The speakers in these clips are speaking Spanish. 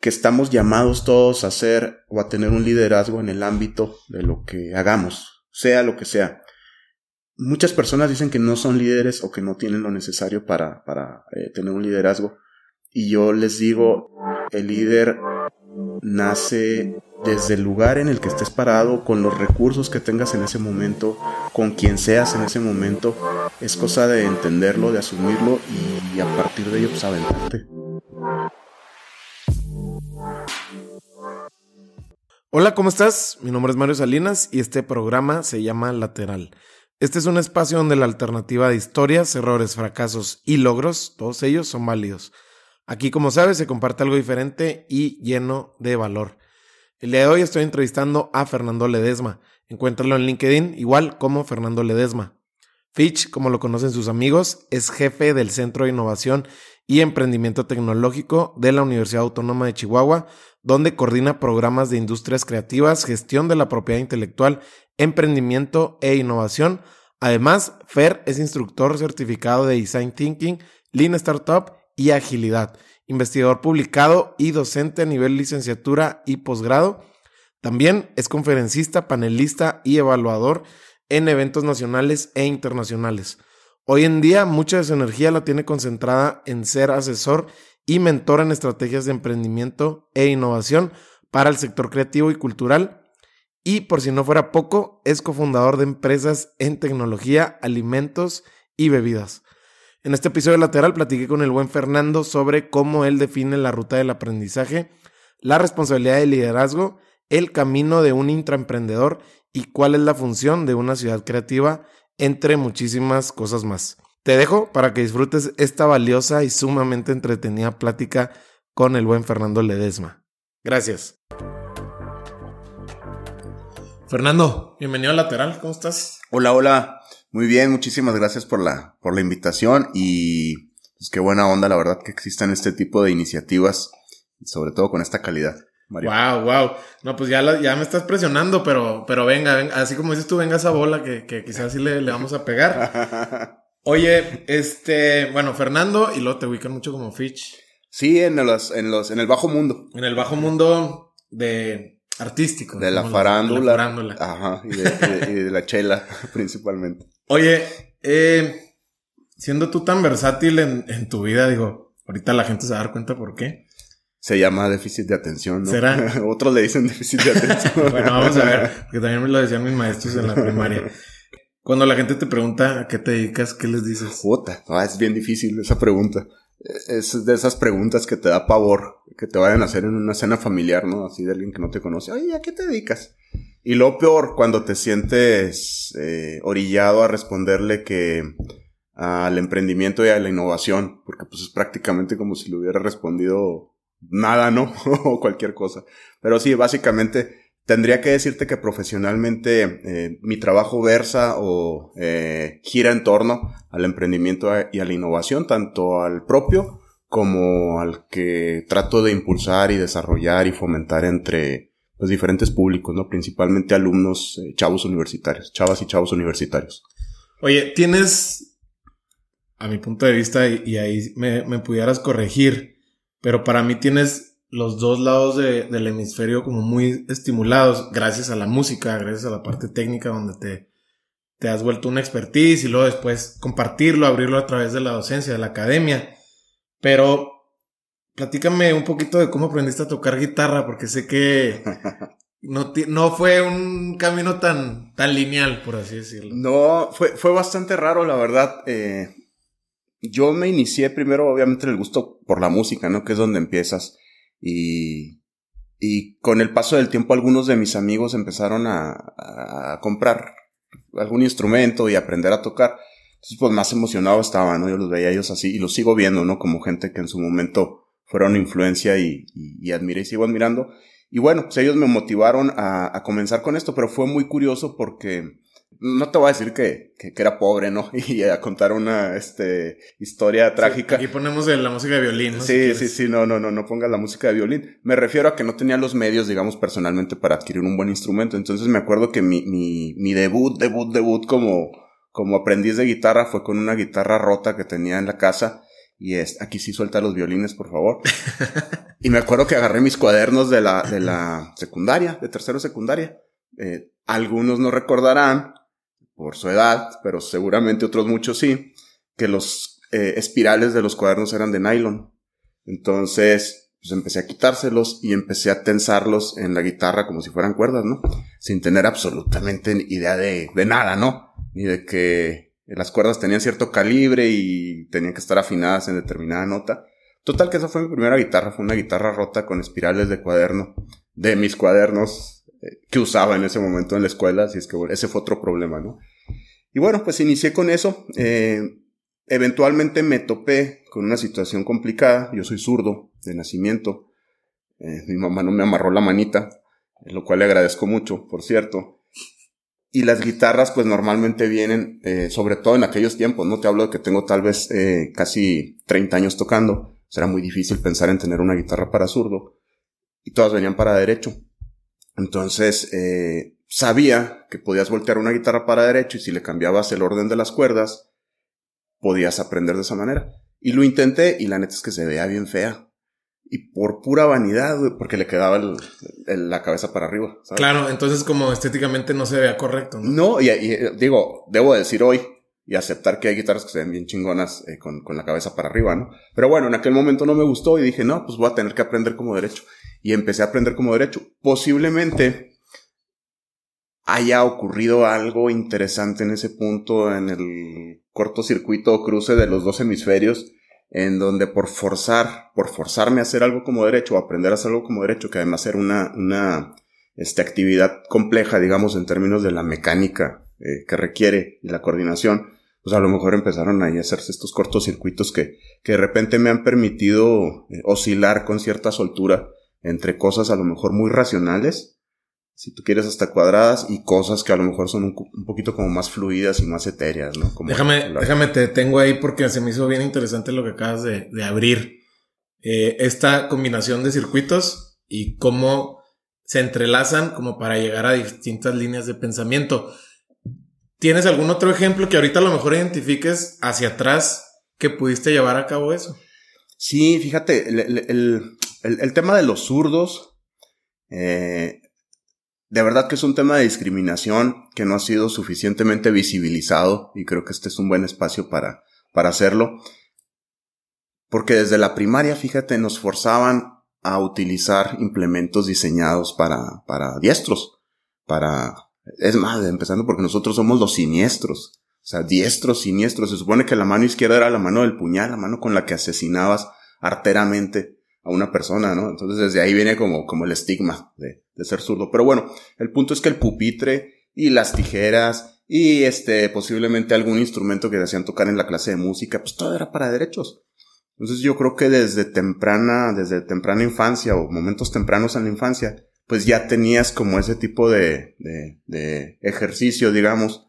que estamos llamados todos a ser o a tener un liderazgo en el ámbito de lo que hagamos, sea lo que sea. Muchas personas dicen que no son líderes o que no tienen lo necesario para, para eh, tener un liderazgo. Y yo les digo, el líder nace desde el lugar en el que estés parado, con los recursos que tengas en ese momento, con quien seas en ese momento. Es cosa de entenderlo, de asumirlo y a partir de ello pues aventarte. Hola, ¿cómo estás? Mi nombre es Mario Salinas y este programa se llama Lateral. Este es un espacio donde la alternativa de historias, errores, fracasos y logros, todos ellos son válidos. Aquí, como sabes, se comparte algo diferente y lleno de valor. El día de hoy estoy entrevistando a Fernando Ledesma. Encuéntralo en LinkedIn, igual como Fernando Ledesma. Fitch, como lo conocen sus amigos, es jefe del Centro de Innovación y Emprendimiento Tecnológico de la Universidad Autónoma de Chihuahua, donde coordina programas de industrias creativas, gestión de la propiedad intelectual, emprendimiento e innovación. Además, Fer es instructor certificado de Design Thinking, Lean Startup y Agilidad, investigador publicado y docente a nivel licenciatura y posgrado. También es conferencista, panelista y evaluador en eventos nacionales e internacionales. Hoy en día mucha de su energía la tiene concentrada en ser asesor y mentor en estrategias de emprendimiento e innovación para el sector creativo y cultural. Y por si no fuera poco, es cofundador de empresas en tecnología, alimentos y bebidas. En este episodio lateral platiqué con el buen Fernando sobre cómo él define la ruta del aprendizaje, la responsabilidad del liderazgo, el camino de un intraemprendedor y cuál es la función de una ciudad creativa, entre muchísimas cosas más. Te dejo para que disfrutes esta valiosa y sumamente entretenida plática con el buen Fernando Ledesma. Gracias. Fernando, bienvenido a Lateral, ¿cómo estás? Hola, hola. Muy bien, muchísimas gracias por la, por la invitación y pues qué buena onda, la verdad, que existan este tipo de iniciativas sobre todo con esta calidad. Mario. Wow, wow. No, pues ya, ya me estás presionando, pero, pero venga, venga, así como dices tú, venga esa bola que, que quizás sí le, le vamos a pegar. Oye, este, bueno, Fernando, y luego te ubican mucho como Fitch. Sí, en los, en los, en el bajo mundo. En el bajo mundo de artístico. De la farándula. De la farándula. Ajá, y de, la chela, principalmente. Oye, eh, siendo tú tan versátil en, en tu vida, digo, ahorita la gente se va a dar cuenta por qué. Se llama déficit de atención, ¿no? ¿Será? Otros le dicen déficit de atención. bueno, vamos a ver, que también me lo decían mis maestros en la primaria. Cuando la gente te pregunta a qué te dedicas, ¿qué les dices? Puta, es bien difícil esa pregunta. Es de esas preguntas que te da pavor, que te vayan a hacer en una cena familiar, ¿no? Así de alguien que no te conoce. Oye, ¿a qué te dedicas? Y lo peor, cuando te sientes eh, orillado a responderle que al emprendimiento y a la innovación, porque pues es prácticamente como si le hubiera respondido nada, ¿no? o cualquier cosa. Pero sí, básicamente tendría que decirte que profesionalmente eh, mi trabajo versa o eh, gira en torno al emprendimiento y a la innovación, tanto al propio como al que trato de impulsar y desarrollar y fomentar entre los diferentes públicos, ¿no? Principalmente alumnos, eh, chavos universitarios, chavas y chavos universitarios. Oye, tienes, a mi punto de vista, y, ahí me pudieras corregir, pero para mí tienes los dos lados del hemisferio como muy estimulados gracias a la música, gracias a la parte técnica donde te, te has vuelto una expertise y luego después compartirlo, abrirlo a través de la docencia, de la academia. Pero platícame un poquito de cómo aprendiste a tocar guitarra, porque sé que no, no fue un camino tan, tan lineal, por así decirlo. No, fue, fue bastante raro, la verdad. Eh, yo me inicié primero, obviamente, en el gusto por la música, ¿no? Que es donde empiezas. Y, y con el paso del tiempo algunos de mis amigos empezaron a, a comprar algún instrumento y aprender a tocar. Entonces, pues más emocionado estaba, ¿no? Yo los veía ellos así y los sigo viendo, ¿no? Como gente que en su momento fueron influencia y, y, y admiré y sigo admirando. Y bueno, pues ellos me motivaron a, a comenzar con esto, pero fue muy curioso porque no te voy a decir que, que, era pobre, ¿no? Y a contar una este, historia trágica. aquí ponemos la música de violín, ¿no? Sí, sí, sí, no, no, no, no pongas la música de violín. Me refiero a que no tenía los medios, digamos, personalmente para adquirir un buen instrumento. Entonces me acuerdo que mi, mi, mi debut, debut, debut como, como aprendiz de guitarra fue con una guitarra rota que tenía en la casa Y es, aquí sí suelta los violines, por favor. y me acuerdo que agarré mis cuadernos de la, de la secundaria, de tercero secundaria. Eh, algunos no recordarán, por su edad, pero seguramente otros muchos sí, que los eh, espirales de los cuadernos eran de nylon. Entonces, pues empecé a quitárselos y empecé a tensarlos en la guitarra como si fueran cuerdas, ¿no? Sin tener absolutamente idea de, de nada, ¿no? Ni de que las cuerdas tenían cierto calibre y tenían que estar afinadas en determinada nota. Total que esa fue mi primera guitarra, fue una guitarra rota con espirales de cuaderno, de mis cuadernos eh, que usaba en ese momento en la escuela, así es que ese fue otro problema, ¿no? Y bueno, pues inicié con eso. Eh, eventualmente me topé con una situación complicada. Yo soy zurdo de nacimiento. Eh, mi mamá no me amarró la manita, lo cual le agradezco mucho, por cierto. Y las guitarras, pues normalmente vienen, eh, sobre todo en aquellos tiempos, ¿no? Te hablo de que tengo tal vez eh, casi 30 años tocando. Será muy difícil pensar en tener una guitarra para zurdo. Y todas venían para derecho. Entonces, sabía que podías voltear una guitarra para derecho y si le cambiabas el orden de las cuerdas, podías aprender de esa manera. Y lo intenté y la neta es que se veía bien fea y por pura vanidad, porque le quedaba la cabeza para arriba. Claro, entonces como estéticamente no se vea correcto. No, no y, digo, debo decir hoy y aceptar que hay guitarras que se ven bien chingonas eh, con, con, la cabeza para arriba, ¿no? Pero bueno, en aquel momento no me gustó y dije, no, pues voy a tener que aprender como derecho. Y empecé a aprender como derecho. Posiblemente haya ocurrido algo interesante en ese punto, en el cortocircuito o cruce de los dos hemisferios en donde por forzar, por forzarme a hacer algo como derecho, o aprender a hacer algo como derecho, que además era una, una este, actividad compleja, digamos, en términos de la mecánica eh, que requiere y la coordinación, pues a lo mejor empezaron a hacerse estos cortocircuitos que, que de repente me han permitido eh, oscilar con cierta soltura entre cosas a lo mejor muy racionales si tú quieres hasta cuadradas y cosas que a lo mejor son un, poquito como más fluidas y más etéreas, ¿no? déjame, déjame, te tengo ahí porque se me hizo bien interesante lo que acabas de, abrir. Eh, esta combinación de circuitos y cómo se entrelazan como para llegar a distintas líneas de pensamiento. ¿Tienes algún otro ejemplo que ahorita a lo mejor identifiques hacia atrás que pudiste llevar a cabo eso? Sí, fíjate, el, tema de los zurdos, eh, de verdad que es un tema de discriminación que no ha sido suficientemente visibilizado y creo que este es un buen espacio para, para hacerlo. Porque desde la primaria, fíjate, nos forzaban a utilizar implementos diseñados para, para diestros. Para, es más, empezando porque nosotros somos los siniestros. O sea, diestros, siniestros. Se supone que la mano izquierda era la mano del puñal, la mano con la que asesinabas arteramente una persona, ¿no? Entonces desde ahí viene como, como el estigma de, ser zurdo. Pero bueno, el punto es que el pupitre y las tijeras y este, posiblemente algún instrumento que te hacían tocar en la clase de música, pues todo era para derechos. Entonces yo creo que desde temprana, desde temprana infancia o momentos tempranos en la infancia, pues ya tenías como ese tipo de, de, de ejercicio, digamos,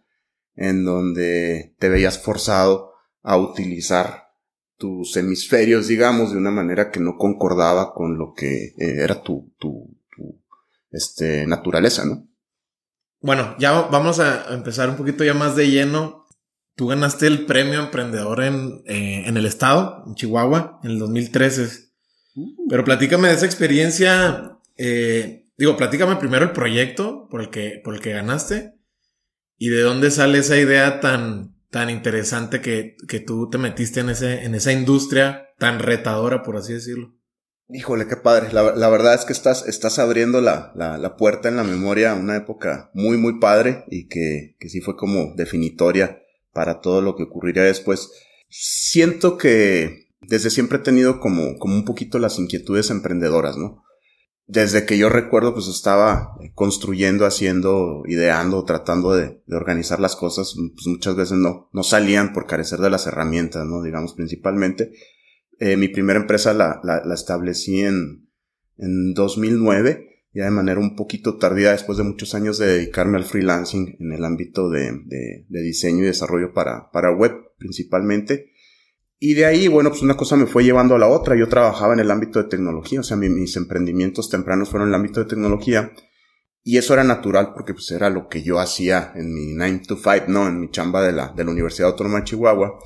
en donde te veías forzado a utilizar tus hemisferios, digamos, de una manera que no concordaba con lo que eh, era tu, tu, tu, este, naturaleza, ¿no? Bueno, ya vamos a empezar un poquito ya más de lleno. Tú ganaste el premio emprendedor en, eh, en el estado, en Chihuahua, en el 2013. Uh. Pero platícame de esa experiencia. Eh, digo, platícame primero el proyecto por el que, por el que ganaste y de dónde sale esa idea tan, tan interesante que, que tú te metiste en, ese, en esa industria tan retadora, por así decirlo. Híjole, qué padre. La, la verdad es que estás, estás abriendo la, la, la, puerta en la memoria a una época muy, muy padre y que, que sí fue como definitoria para todo lo que ocurriría después. Siento que desde siempre he tenido como, como un poquito las inquietudes emprendedoras, ¿no? Desde que yo recuerdo, pues estaba construyendo, haciendo, ideando, tratando de, organizar las cosas, pues muchas veces no, no salían por carecer de las herramientas, ¿no? Digamos, principalmente. Eh, mi primera empresa la, la, la, establecí en, en 2009, ya de manera un poquito tardía, después de muchos años de dedicarme al freelancing en el ámbito de, de, de diseño y desarrollo para, para web, principalmente. Y de ahí, bueno, pues una cosa me fue llevando a la otra. Yo trabajaba en el ámbito de tecnología, o sea, mis emprendimientos tempranos fueron en el ámbito de tecnología. Y eso era natural porque pues era lo que yo hacía en mi 9 to 5, ¿no? En mi chamba de la, de la Universidad Autónoma de Chihuahua.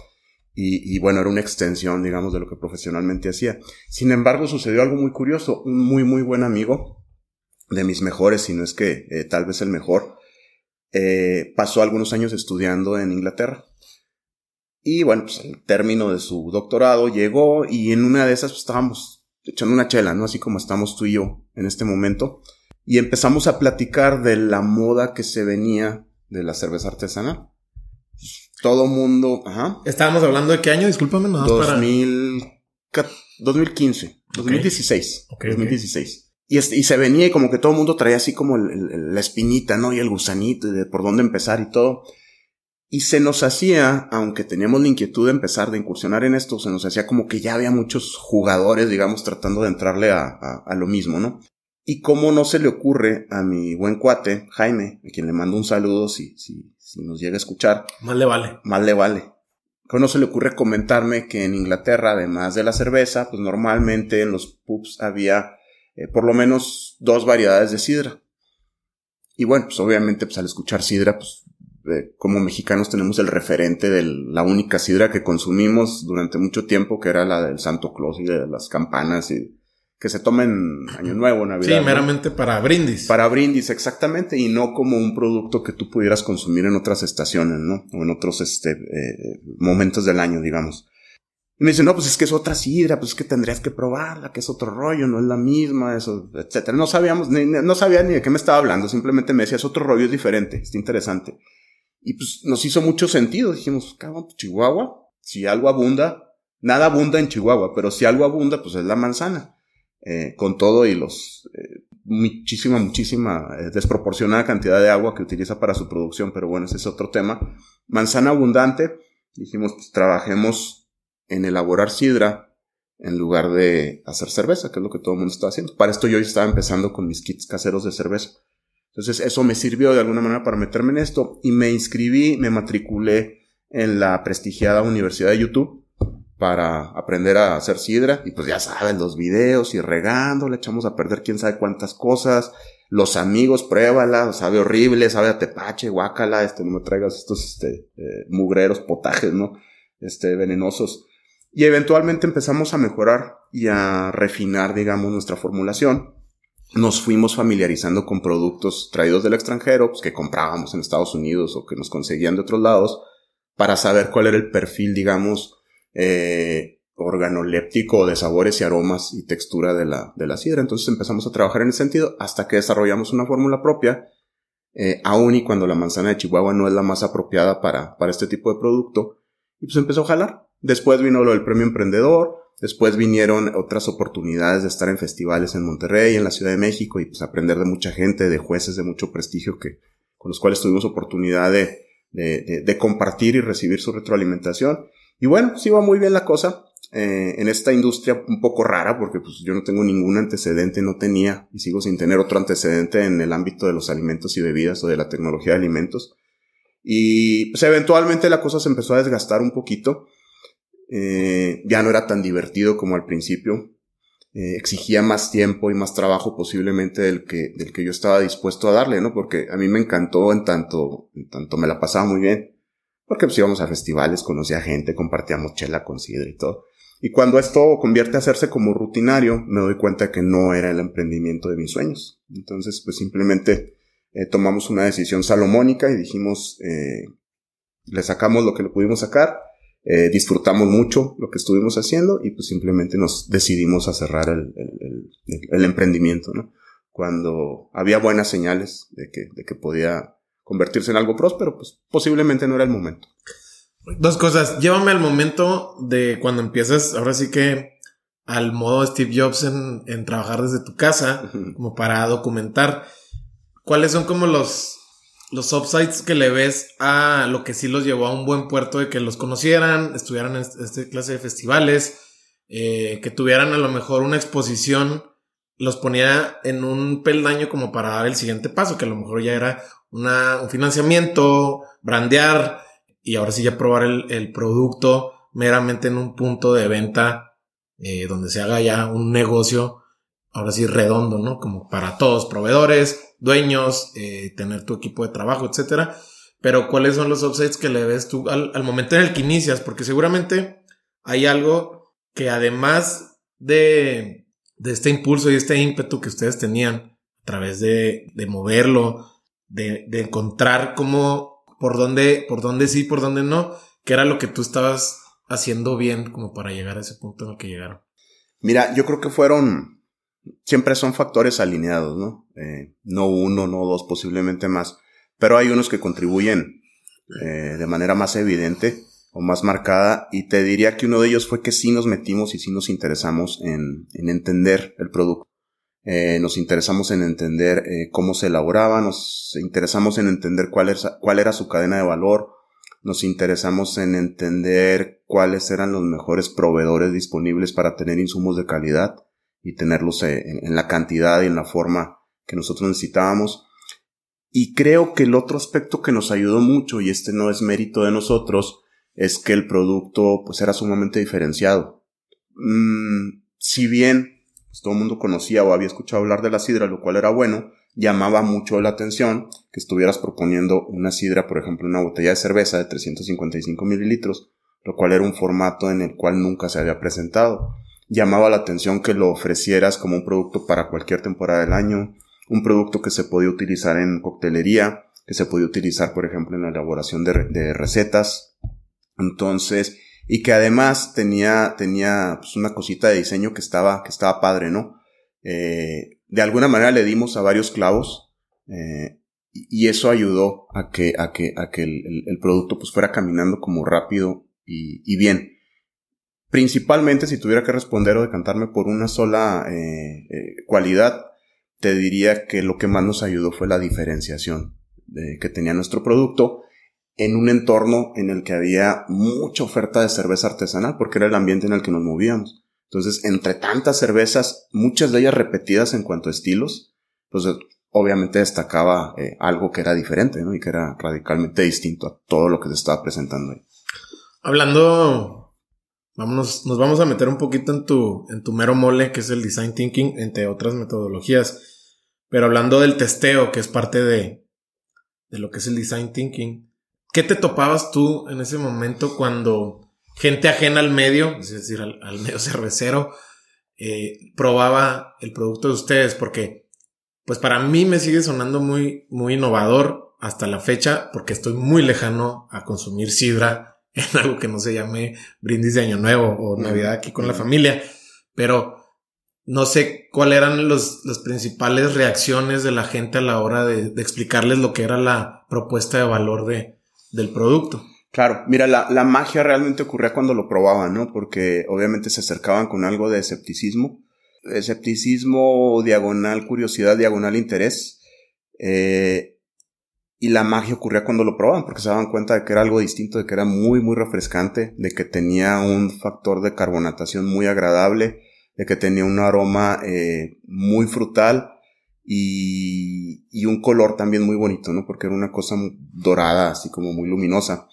Y, y, bueno, era una extensión, digamos, de lo que profesionalmente hacía. Sin embargo, sucedió algo muy curioso. Un muy, muy buen amigo, de mis mejores, si no es que eh, tal vez el mejor, eh, pasó algunos años estudiando en Inglaterra. Y bueno, pues al término de su doctorado llegó y en una de esas pues, estábamos echando una chela, ¿no? Así como estamos tú y yo en este momento. Y empezamos a platicar de la moda que se venía de la cerveza artesanal. Todo mundo, ajá. Estábamos hablando de qué año, discúlpame, no 2000, 2015, 2016. 2016. Y, y se venía y como que todo el mundo traía así como la espinita, ¿no? Y el gusanito y de por dónde empezar y todo. Y se nos hacía, aunque teníamos la inquietud de empezar, de incursionar en esto, se nos hacía como que ya había muchos jugadores, digamos, tratando de entrarle a, a, lo mismo, ¿no? Y cómo no se le ocurre a mi buen cuate, Jaime, a quien le mando un saludo si, si, si nos llega a escuchar. Mal le vale. Mal le vale. ¿Cómo no se le ocurre comentarme que en Inglaterra, además de la cerveza, pues normalmente en los pubs había eh, por lo menos dos variedades de sidra. Y bueno, pues obviamente pues al escuchar sidra, pues como mexicanos tenemos el referente de la única sidra que consumimos durante mucho tiempo, que era la del Santo Claus y de las campanas y que se toma en Año Nuevo, Navidad. Sí, meramente para brindis. Para brindis, exactamente, y no como un producto que tú pudieras consumir en otras estaciones, ¿no? O en otros este, eh, momentos del año, digamos. Y me dice, no, pues es que es otra sidra, pues es que tendrías que probarla, que es otro rollo, no es la misma, eso, etcétera. No sabíamos, ni, no sabía ni de qué me estaba hablando, simplemente me decía, es otro rollo, es diferente, está interesante. Y pues nos hizo mucho sentido, dijimos, cabrón, pues Chihuahua, si algo abunda, nada abunda en Chihuahua, pero si algo abunda, pues es la manzana. Eh, con todo y los, eh, muchísima, muchísima eh, desproporcionada cantidad de agua que utiliza para su producción, pero bueno, ese es otro tema. Manzana abundante, dijimos, pues trabajemos en elaborar sidra en lugar de hacer cerveza, que es lo que todo el mundo está haciendo. Para esto yo estaba empezando con mis kits caseros de cerveza. Entonces eso me sirvió de alguna manera para meterme en esto y me inscribí, me matriculé en la prestigiada Universidad de YouTube para aprender a hacer sidra y pues ya saben los videos y regando, le echamos a perder quién sabe cuántas cosas, los amigos pruébala, sabe horrible, sabe a tepache, guácala, este no me traigas estos este eh, mugreros potajes, ¿no? Este venenosos y eventualmente empezamos a mejorar y a refinar, digamos, nuestra formulación. Nos fuimos familiarizando con productos traídos del extranjero, pues, que comprábamos en Estados Unidos o que nos conseguían de otros lados, para saber cuál era el perfil, digamos, eh, organoléptico de sabores y aromas y textura de la, de la sidra. Entonces empezamos a trabajar en ese sentido hasta que desarrollamos una fórmula propia, eh, aun y cuando la manzana de Chihuahua no es la más apropiada para, para este tipo de producto. Y pues empezó a jalar. Después vino lo del premio emprendedor, después vinieron otras oportunidades de estar en festivales en Monterrey, en la Ciudad de México y pues aprender de mucha gente, de jueces de mucho prestigio que, con los cuales tuvimos oportunidad de, compartir y recibir su retroalimentación. Y bueno, sí va muy bien la cosa. Eh, en esta industria un poco rara, porque pues yo no tengo ningún antecedente, no tenía y sigo sin tener otro antecedente en el ámbito de los alimentos y bebidas o de la tecnología de alimentos. Y pues eventualmente la cosa se empezó a desgastar un poquito eh, ya no era tan divertido como al principio. Eh, exigía más tiempo y más trabajo posiblemente del que, del que yo estaba dispuesto a darle, ¿no? Porque a mí me encantó en tanto, en tanto me la pasaba muy bien. Porque pues íbamos a festivales, conocía gente, compartíamos chela con sidra y todo. Y cuando esto convierte a hacerse como rutinario, me doy cuenta que no era el emprendimiento de mis sueños. Entonces, pues simplemente eh, tomamos una decisión salomónica y dijimos, eh, le sacamos lo que le pudimos sacar eh, disfrutamos mucho lo que estuvimos haciendo y pues simplemente nos decidimos a cerrar el, el, el, emprendimiento, ¿no? Cuando había buenas señales de que, de que podía convertirse en algo próspero, pues posiblemente no era el momento. Dos cosas. Llévame al momento de cuando empiezas, ahora sí que al modo Steve Jobs en, en trabajar desde tu casa, como para documentar cuáles son como los los upsides que le ves a lo que sí los llevó a un buen puerto de que los conocieran, estuvieran en este clase de festivales, eh, que tuvieran a lo mejor una exposición, los ponía en un peldaño como para dar el siguiente paso, que a lo mejor ya era una, un financiamiento, brandear y ahora sí ya probar el, producto meramente en un punto de venta eh, donde se haga ya un negocio, ahora sí redondo, ¿no? Como para todos, proveedores, dueños, eh, tener tu equipo de trabajo, etcétera. pero ¿cuáles son los offsets que le ves tú al, al momento en el que inicias? Porque seguramente hay algo que además de, de este impulso y este ímpetu que ustedes tenían a través de, de moverlo, de, de encontrar cómo, por dónde, por dónde sí, por dónde no, que era lo que tú estabas haciendo bien como para llegar a ese punto en el que llegaron. Mira, yo creo que fueron, siempre son factores alineados, ¿no? Eh, no uno, no dos, posiblemente más, pero hay unos que contribuyen eh, de manera más evidente o más marcada y te diría que uno de ellos fue que sí nos metimos y sí nos interesamos en, en entender el producto. Eh, nos interesamos en entender cómo se elaboraba, nos interesamos en entender cuál, es, cuál era su cadena de valor, nos interesamos en entender cuáles eran los mejores proveedores disponibles para tener insumos de calidad y tenerlos eh, en, en la cantidad y en la forma que nosotros necesitábamos. Y creo que el otro aspecto que nos ayudó mucho, y este no es mérito de nosotros, es que el producto pues era sumamente diferenciado. Mm, si bien pues, todo el mundo conocía o había escuchado hablar de la sidra, lo cual era bueno, llamaba mucho la atención que estuvieras proponiendo una sidra, por ejemplo, una botella de cerveza de 355 mililitros, lo cual era un formato en el cual nunca se había presentado. Llamaba la atención que lo ofrecieras como un producto para cualquier temporada del año, un producto que se podía utilizar en coctelería, que se podía utilizar, por ejemplo, en la elaboración de, recetas. Entonces, y que además tenía, tenía pues, una cosita de diseño que estaba, que estaba padre, ¿no? Eh, de alguna manera le dimos a varios clavos eh, y eso ayudó a que, a que, a que el, el, producto pues fuera caminando como rápido y, y, bien. Principalmente si tuviera que responder o decantarme por una sola eh, eh cualidad, te diría que lo que más nos ayudó fue la diferenciación de, que tenía nuestro producto en un entorno en el que había mucha oferta de cerveza artesanal, porque era el ambiente en el que nos movíamos. Entonces, entre tantas cervezas, muchas de ellas repetidas en cuanto a estilos, pues obviamente destacaba eh, algo que era diferente, ¿no? Y que era radicalmente distinto a todo lo que se estaba presentando ahí. Hablando, vámonos, nos vamos a meter un poquito en tu, en tu mero mole, que es el design thinking, entre otras metodologías. Pero hablando del testeo, que es parte de, de lo que es el design thinking, ¿Qué te topabas tú en ese momento cuando gente ajena al medio, es decir, al, al medio cervecero, eh, probaba el producto de ustedes? Porque, pues para mí me sigue sonando muy, muy innovador hasta la fecha, porque estoy muy lejano a consumir sidra en algo que no se llame brindis de Año Nuevo o Navidad aquí con la familia. Pero no sé cuáles eran los, las principales reacciones de la gente a la hora de, de explicarles lo que era la propuesta de valor de, del producto. Claro, mira, la, la, magia realmente ocurría cuando lo probaban, ¿no? Porque obviamente se acercaban con algo de escepticismo. Escepticismo, diagonal curiosidad, diagonal interés. Eh, y la magia ocurría cuando lo probaban, porque se daban cuenta de que era algo distinto, de que era muy, muy refrescante, de que tenía un factor de carbonatación muy agradable, de que tenía un aroma eh, muy frutal y, y, un color también muy bonito, ¿no? Porque era una cosa dorada, así como muy luminosa.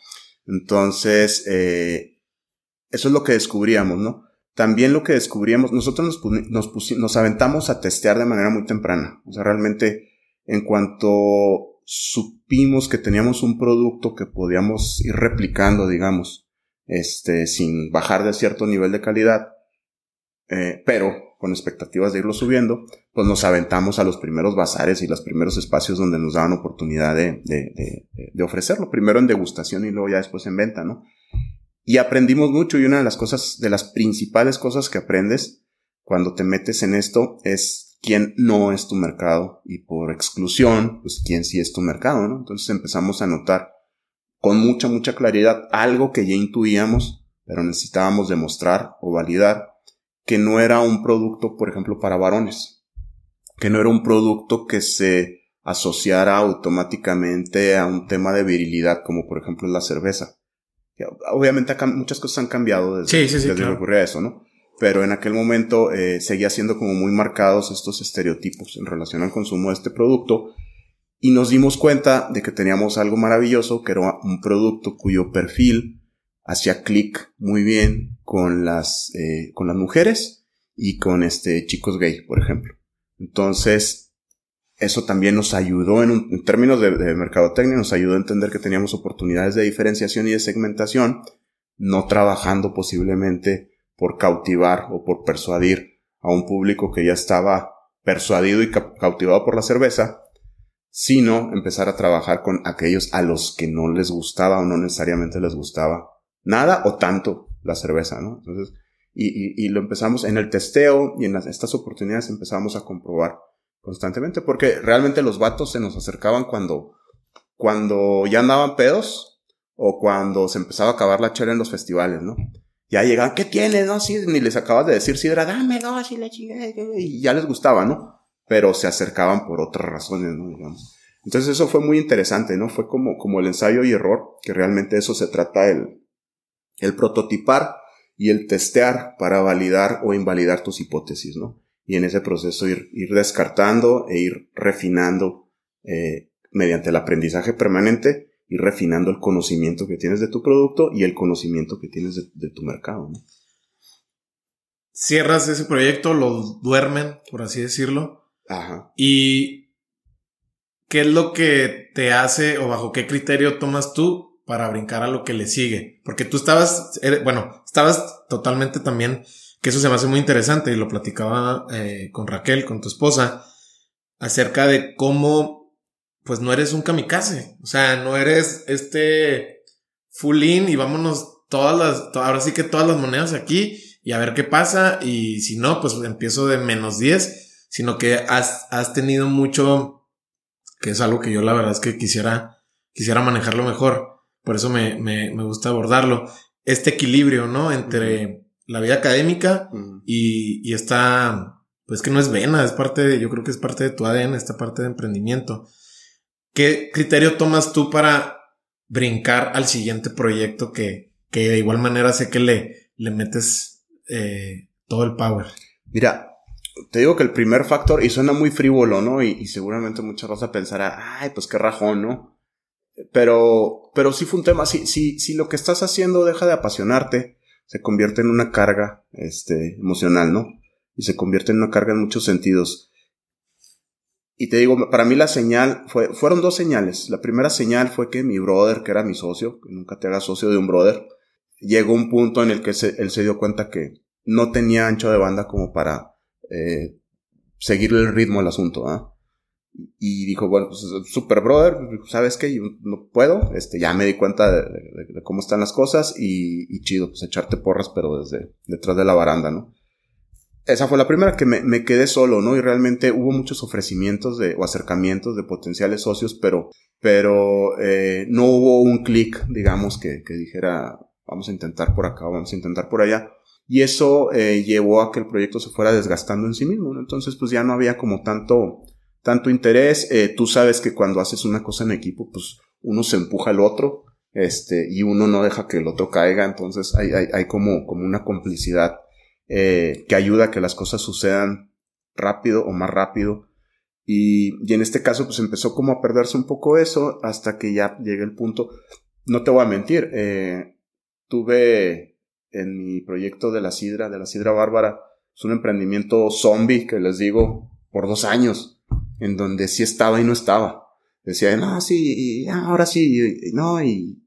Entonces, eh, eso es lo que descubríamos, ¿no? También lo que descubríamos, nosotros nos, nos, nos aventamos a testear de manera muy temprana. O sea, realmente, en cuanto supimos que teníamos un producto que podíamos ir replicando, digamos, este, sin bajar de cierto nivel de calidad, eh, pero con expectativas de irlo subiendo, pues nos aventamos a los primeros bazares y los primeros espacios donde nos daban oportunidad de, de, de, de, ofrecerlo. Primero en degustación y luego ya después en venta, ¿no? Y aprendimos mucho y una de las cosas, de las principales cosas que aprendes cuando te metes en esto es quién no es tu mercado y por exclusión, pues quién sí es tu mercado, ¿no? Entonces empezamos a notar con mucha, mucha claridad algo que ya intuíamos, pero necesitábamos demostrar o validar que no era un producto, por ejemplo, para varones, que no era un producto que se asociara automáticamente a un tema de virilidad, como por ejemplo la cerveza. Obviamente muchas cosas han cambiado desde, sí, sí, sí, desde claro. que ocurría eso, ¿no? Pero en aquel momento eh, seguía siendo como muy marcados estos estereotipos en relación al consumo de este producto y nos dimos cuenta de que teníamos algo maravilloso, que era un producto cuyo perfil hacía clic muy bien con las, eh, con las mujeres y con este chicos gay, por ejemplo. Entonces, eso también nos ayudó en, términos de, de, mercadotecnia, nos ayudó a entender que teníamos oportunidades de diferenciación y de segmentación, no trabajando posiblemente por cautivar o por persuadir a un público que ya estaba persuadido y cautivado por la cerveza, sino empezar a trabajar con aquellos a los que no les gustaba o no necesariamente les gustaba nada o tanto la cerveza, ¿no? Entonces, y, lo empezamos en el testeo y en estas oportunidades empezamos a comprobar constantemente, porque realmente los vatos se nos acercaban cuando, cuando ya andaban pedos o cuando se empezaba a acabar la chela en los festivales, ¿no? Ya llegaban, ¿qué tienes? No, sí, ni les acabas de decir sidra, dame dos y le chingue, y ya les gustaba, ¿no? Pero se acercaban por otras razones, ¿no? Digamos. Entonces eso fue muy interesante, ¿no? Fue como, como el ensayo y error, que realmente eso se trata el, el prototipar y el testear para validar o invalidar tus hipótesis, ¿no? y en ese proceso ir, ir descartando e ir refinando eh, mediante el aprendizaje permanente, ir refinando el conocimiento que tienes de tu producto y el conocimiento que tienes de, tu mercado. Cierras ese proyecto, lo duermen, por así decirlo. Ajá. Y ¿qué es lo que te hace o bajo qué criterio tomas tú para brincar a lo que le sigue? Porque tú estabas, bueno, estabas totalmente también que eso se me hace muy interesante y lo platicaba eh, con Raquel, con tu esposa, acerca de cómo, pues no eres un kamikaze, o sea, no eres este full in y vámonos todas las, ahora sí que todas las monedas aquí y a ver qué pasa. Y si no, pues empiezo de menos 10, sino que has, has tenido mucho, que es algo que yo la verdad es que quisiera, quisiera manejarlo mejor, por eso me, me, me gusta abordarlo, este equilibrio, ¿no? Entre la vida académica y, y está, pues que no es vena, es parte de, yo creo que es parte de tu ADN, esta parte de emprendimiento. ¿Qué criterio tomas tú para brincar al siguiente proyecto que, que de igual manera sé que le, le metes eh, todo el power? Mira, te digo que el primer factor, y suena muy frívolo, ¿no? Y, seguramente mucha raza pensará, ay, pues qué rajón, ¿no? Pero, pero sí fue un tema, si, si, si lo que estás haciendo deja de apasionarte, se convierte en una carga este, emocional, ¿no? Y se convierte en una carga en muchos sentidos. Y te digo, para mí la señal fue, fueron dos señales. La primera señal fue que mi brother, que era mi socio, que nunca te hagas socio de un brother, llegó un punto en el que él se dio cuenta que no tenía ancho de banda como para eh, seguirle el ritmo al asunto, ¿ah? y dijo, bueno, pues Super Brother, ¿sabes qué? Yo no puedo, este, ya me di cuenta de, cómo están las cosas y, chido, pues echarte porras, pero desde detrás de la baranda, ¿no? Esa fue la primera que me, me quedé solo, ¿no? Y realmente hubo muchos ofrecimientos de, o acercamientos de potenciales socios, pero, pero eh, no hubo un clic, digamos, que, que dijera, vamos a intentar por acá, vamos a intentar por allá. Y eso eh, llevó a que el proyecto se fuera desgastando en sí mismo, ¿no? Entonces, pues ya no había como tanto, tanto interés. Eh, tú sabes que cuando haces una cosa en equipo, pues uno se empuja al otro, este, y uno no deja que el otro caiga. Entonces hay, hay, hay como, como una complicidad eh, que ayuda a que las cosas sucedan rápido o más rápido. Y, y en este caso, pues empezó como a perderse un poco eso hasta que ya llegué el punto. No te voy a mentir, eh, tuve en mi proyecto de la sidra, de la sidra bárbara, es un emprendimiento zombie que les digo por dos años en donde sí estaba y no estaba. Decía, no, sí, ahora sí, no, y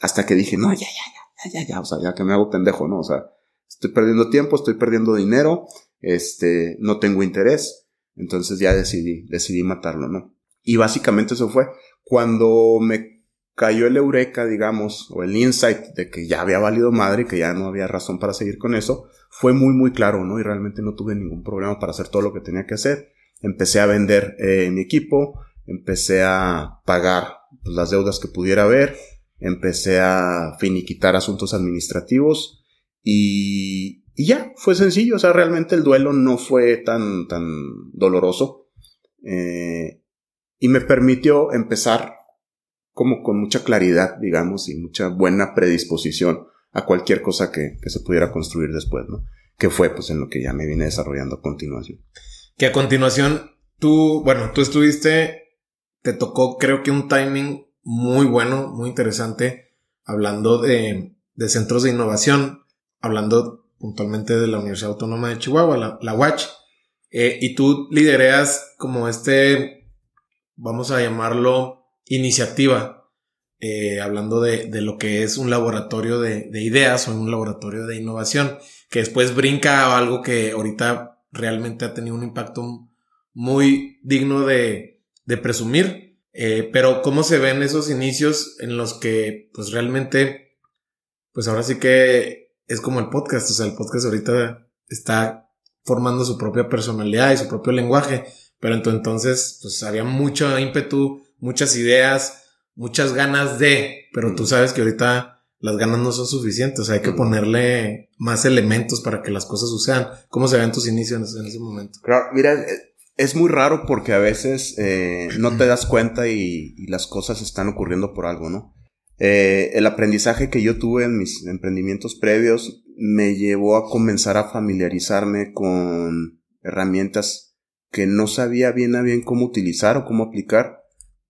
hasta que dije, no, ya, ya, ya, ya, ya, o sea, ya que me hago pendejo, ¿no? O sea, estoy perdiendo tiempo, estoy perdiendo dinero, este, no tengo interés, entonces ya decidí, decidí matarlo, ¿no? Y básicamente eso fue cuando me cayó el eureka, digamos, o el insight de que ya había valido madre y que ya no había razón para seguir con eso, fue muy, muy claro, ¿no? Y realmente no tuve ningún problema para hacer todo lo que tenía que hacer empecé a vender eh, mi equipo, empecé a pagar pues, las deudas que pudiera haber, empecé a finiquitar asuntos administrativos y, ya, fue sencillo, o sea, realmente el duelo no fue tan, tan doloroso eh, y me permitió empezar como con mucha claridad, digamos, y mucha buena predisposición a cualquier cosa que, que se pudiera construir después, ¿no? Que fue pues en lo que ya me vine desarrollando a continuación que a continuación tú, bueno, tú estuviste, te tocó creo que un timing muy bueno, muy interesante, hablando de, de centros de innovación, hablando puntualmente de la Universidad Autónoma de Chihuahua, la, la UACH, eh, y tú lidereas como este vamos a llamarlo iniciativa, eh, hablando de, de, lo que es un laboratorio de, de, ideas o un laboratorio de innovación, que después brinca a algo que ahorita realmente ha tenido un impacto muy digno de, de presumir. Eh, pero cómo se ven esos inicios en los que pues realmente, pues ahora sí que es como el podcast, o sea, el podcast ahorita está formando su propia personalidad y su propio lenguaje, pero entonces pues había mucho ímpetu, muchas ideas, muchas ganas de, pero tú sabes que ahorita las ganas no son suficientes, o sea, hay que ponerle más elementos para que las cosas sucedan. ¿Cómo se ven tus inicios en ese momento? Claro, mira, es muy raro porque a veces eh, no te das cuenta y, las cosas están ocurriendo por algo, ¿no? Eh, el aprendizaje que yo tuve en mis emprendimientos previos me llevó a comenzar a familiarizarme con herramientas que no sabía bien a bien cómo utilizar o cómo aplicar,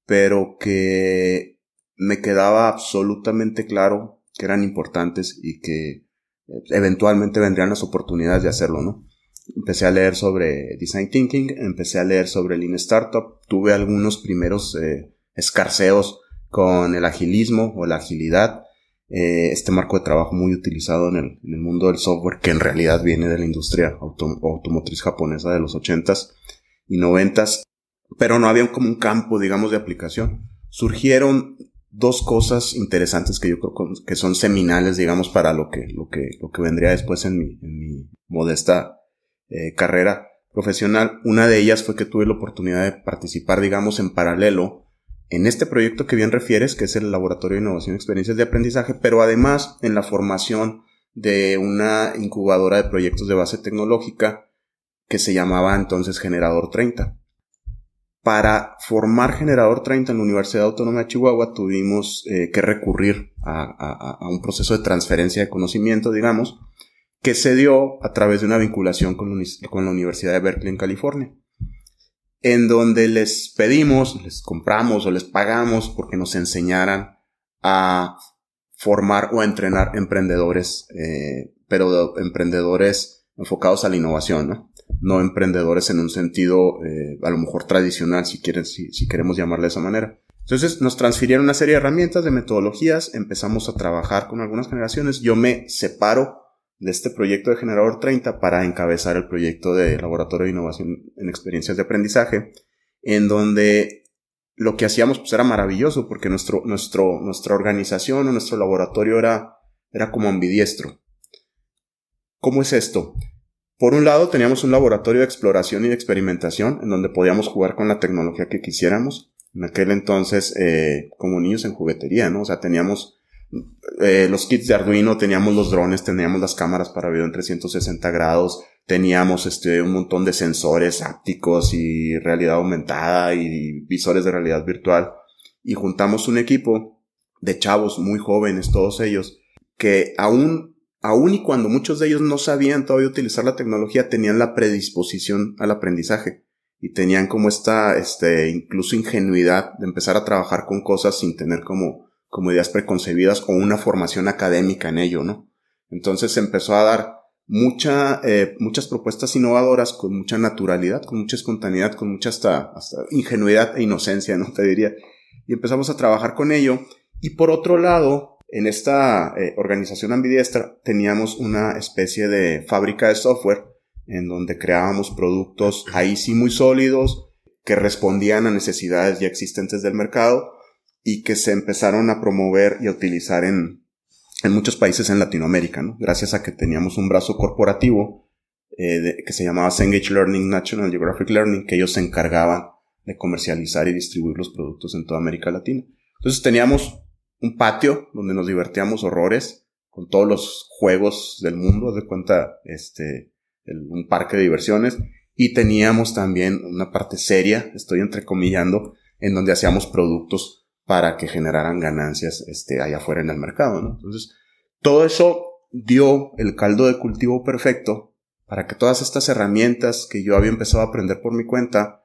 pero que me quedaba absolutamente claro que eran importantes y que eh, eventualmente vendrían las oportunidades de hacerlo, ¿no? empecé a leer sobre Design Thinking, empecé a leer sobre Lean Startup, tuve algunos primeros eh, escarceos con el agilismo o la agilidad, eh, este marco de trabajo muy utilizado en el, mundo del software, que en realidad viene de la industria automotriz japonesa de los 80s y 90s, pero no había como un campo, digamos, de aplicación. Surgieron dos cosas interesantes que yo creo que son seminales, digamos, para lo que, lo que, lo que vendría después en mi, en mi modesta eh, carrera profesional. Una de ellas fue que tuve la oportunidad de participar, digamos, en paralelo en este proyecto que bien refieres, que es el Laboratorio de Innovación y Experiencias de Aprendizaje, pero además en la formación de una incubadora de proyectos de base tecnológica que se llamaba entonces Generador 30. Para formar Generador 30 en la Universidad Autónoma de Chihuahua tuvimos eh, que recurrir a, a, un proceso de transferencia de conocimiento, digamos, que se dio a través de una vinculación con, la Universidad de Berkeley en California, en donde les pedimos, les compramos o les pagamos porque nos enseñaran a formar o a entrenar emprendedores, eh, pero emprendedores enfocados a la innovación, ¿no? Emprendedores en un sentido eh, a lo mejor tradicional, si, quieren, si, si queremos llamarle de esa manera. Entonces nos transfirieron una serie de herramientas, de metodologías, empezamos a trabajar con algunas generaciones, yo me separo de este proyecto de Generador 30 para encabezar el proyecto de Laboratorio de Innovación en Experiencias de Aprendizaje, en donde lo que hacíamos pues era maravilloso porque nuestro, nuestro, nuestra organización o nuestro laboratorio era, era como ambidiestro. ¿Cómo es esto? Por un lado teníamos un laboratorio de exploración y de experimentación en donde podíamos jugar con la tecnología que quisiéramos. En aquel entonces, eh, como niños en juguetería, ¿no? O sea, teníamos eh, los kits de Arduino, teníamos los drones, teníamos las cámaras para video en 360 grados, teníamos este, un montón de sensores ápticos y realidad aumentada y visores de realidad virtual. Y juntamos un equipo de chavos muy jóvenes, todos ellos, que aún, aún y cuando muchos de ellos no sabían todavía utilizar la tecnología, tenían la predisposición al aprendizaje y tenían como esta, este, incluso ingenuidad de empezar a trabajar con cosas sin tener como como ideas preconcebidas o una formación académica en ello, ¿no? Entonces se empezó a dar mucha, eh, muchas propuestas innovadoras con mucha naturalidad, con mucha espontaneidad, con mucha hasta, hasta ingenuidad e inocencia, ¿no? Te diría. Y empezamos a trabajar con ello. Y por otro lado, en esta eh, organización ambidiestra teníamos una especie de fábrica de software en donde creábamos productos ahí sí muy sólidos que respondían a necesidades ya existentes del mercado y que se empezaron a promover y a utilizar en, en muchos países en Latinoamérica, ¿no? Gracias a que teníamos un brazo corporativo eh, que se llamaba Cengage Learning National Geographic Learning, que ellos se encargaban de comercializar y distribuir los productos en toda América Latina. Entonces teníamos un patio donde nos divertíamos horrores con todos los juegos del mundo, de cuenta, este, un parque de diversiones, y teníamos también una parte seria, estoy entrecomillando, en donde hacíamos productos para que generaran ganancias este, allá afuera en el mercado. Entonces, todo eso dio el caldo de cultivo perfecto para que todas estas herramientas que yo había empezado a aprender por mi cuenta,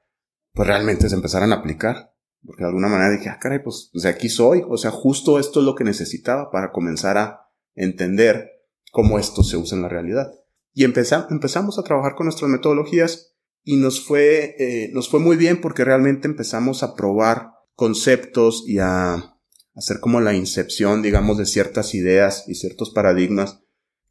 pues realmente se empezaran a aplicar. Porque de alguna manera dije, ah, caray, pues, de aquí soy. O sea, justo esto es lo que necesitaba para comenzar a entender cómo esto se usa en la realidad. Y empezamos a trabajar con nuestras metodologías y nos fue, eh, nos fue muy bien porque realmente empezamos a probar conceptos y a hacer como la incepción, digamos, de ciertas ideas y ciertos paradigmas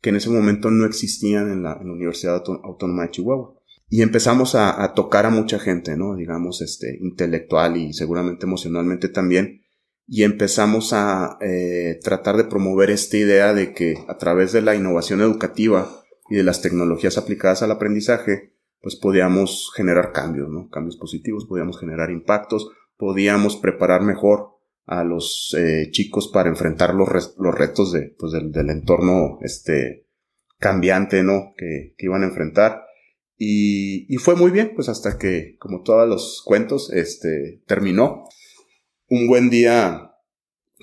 que en ese momento no existían en la, Universidad Autónoma de Chihuahua. Y empezamos a, tocar a mucha gente, ¿no? Digamos, este, intelectual y seguramente emocionalmente también. Y empezamos a eh, tratar de promover esta idea de que a través de la innovación educativa y de las tecnologías aplicadas al aprendizaje, pues podíamos generar cambios, ¿no? Cambios positivos, podíamos generar impactos, podíamos preparar mejor a los eh, chicos para enfrentar los, los retos de, pues del, entorno este, cambiante, ¿no? Que, que iban a enfrentar. Y, y, fue muy bien, pues hasta que, como todos los cuentos, este, terminó. Un buen día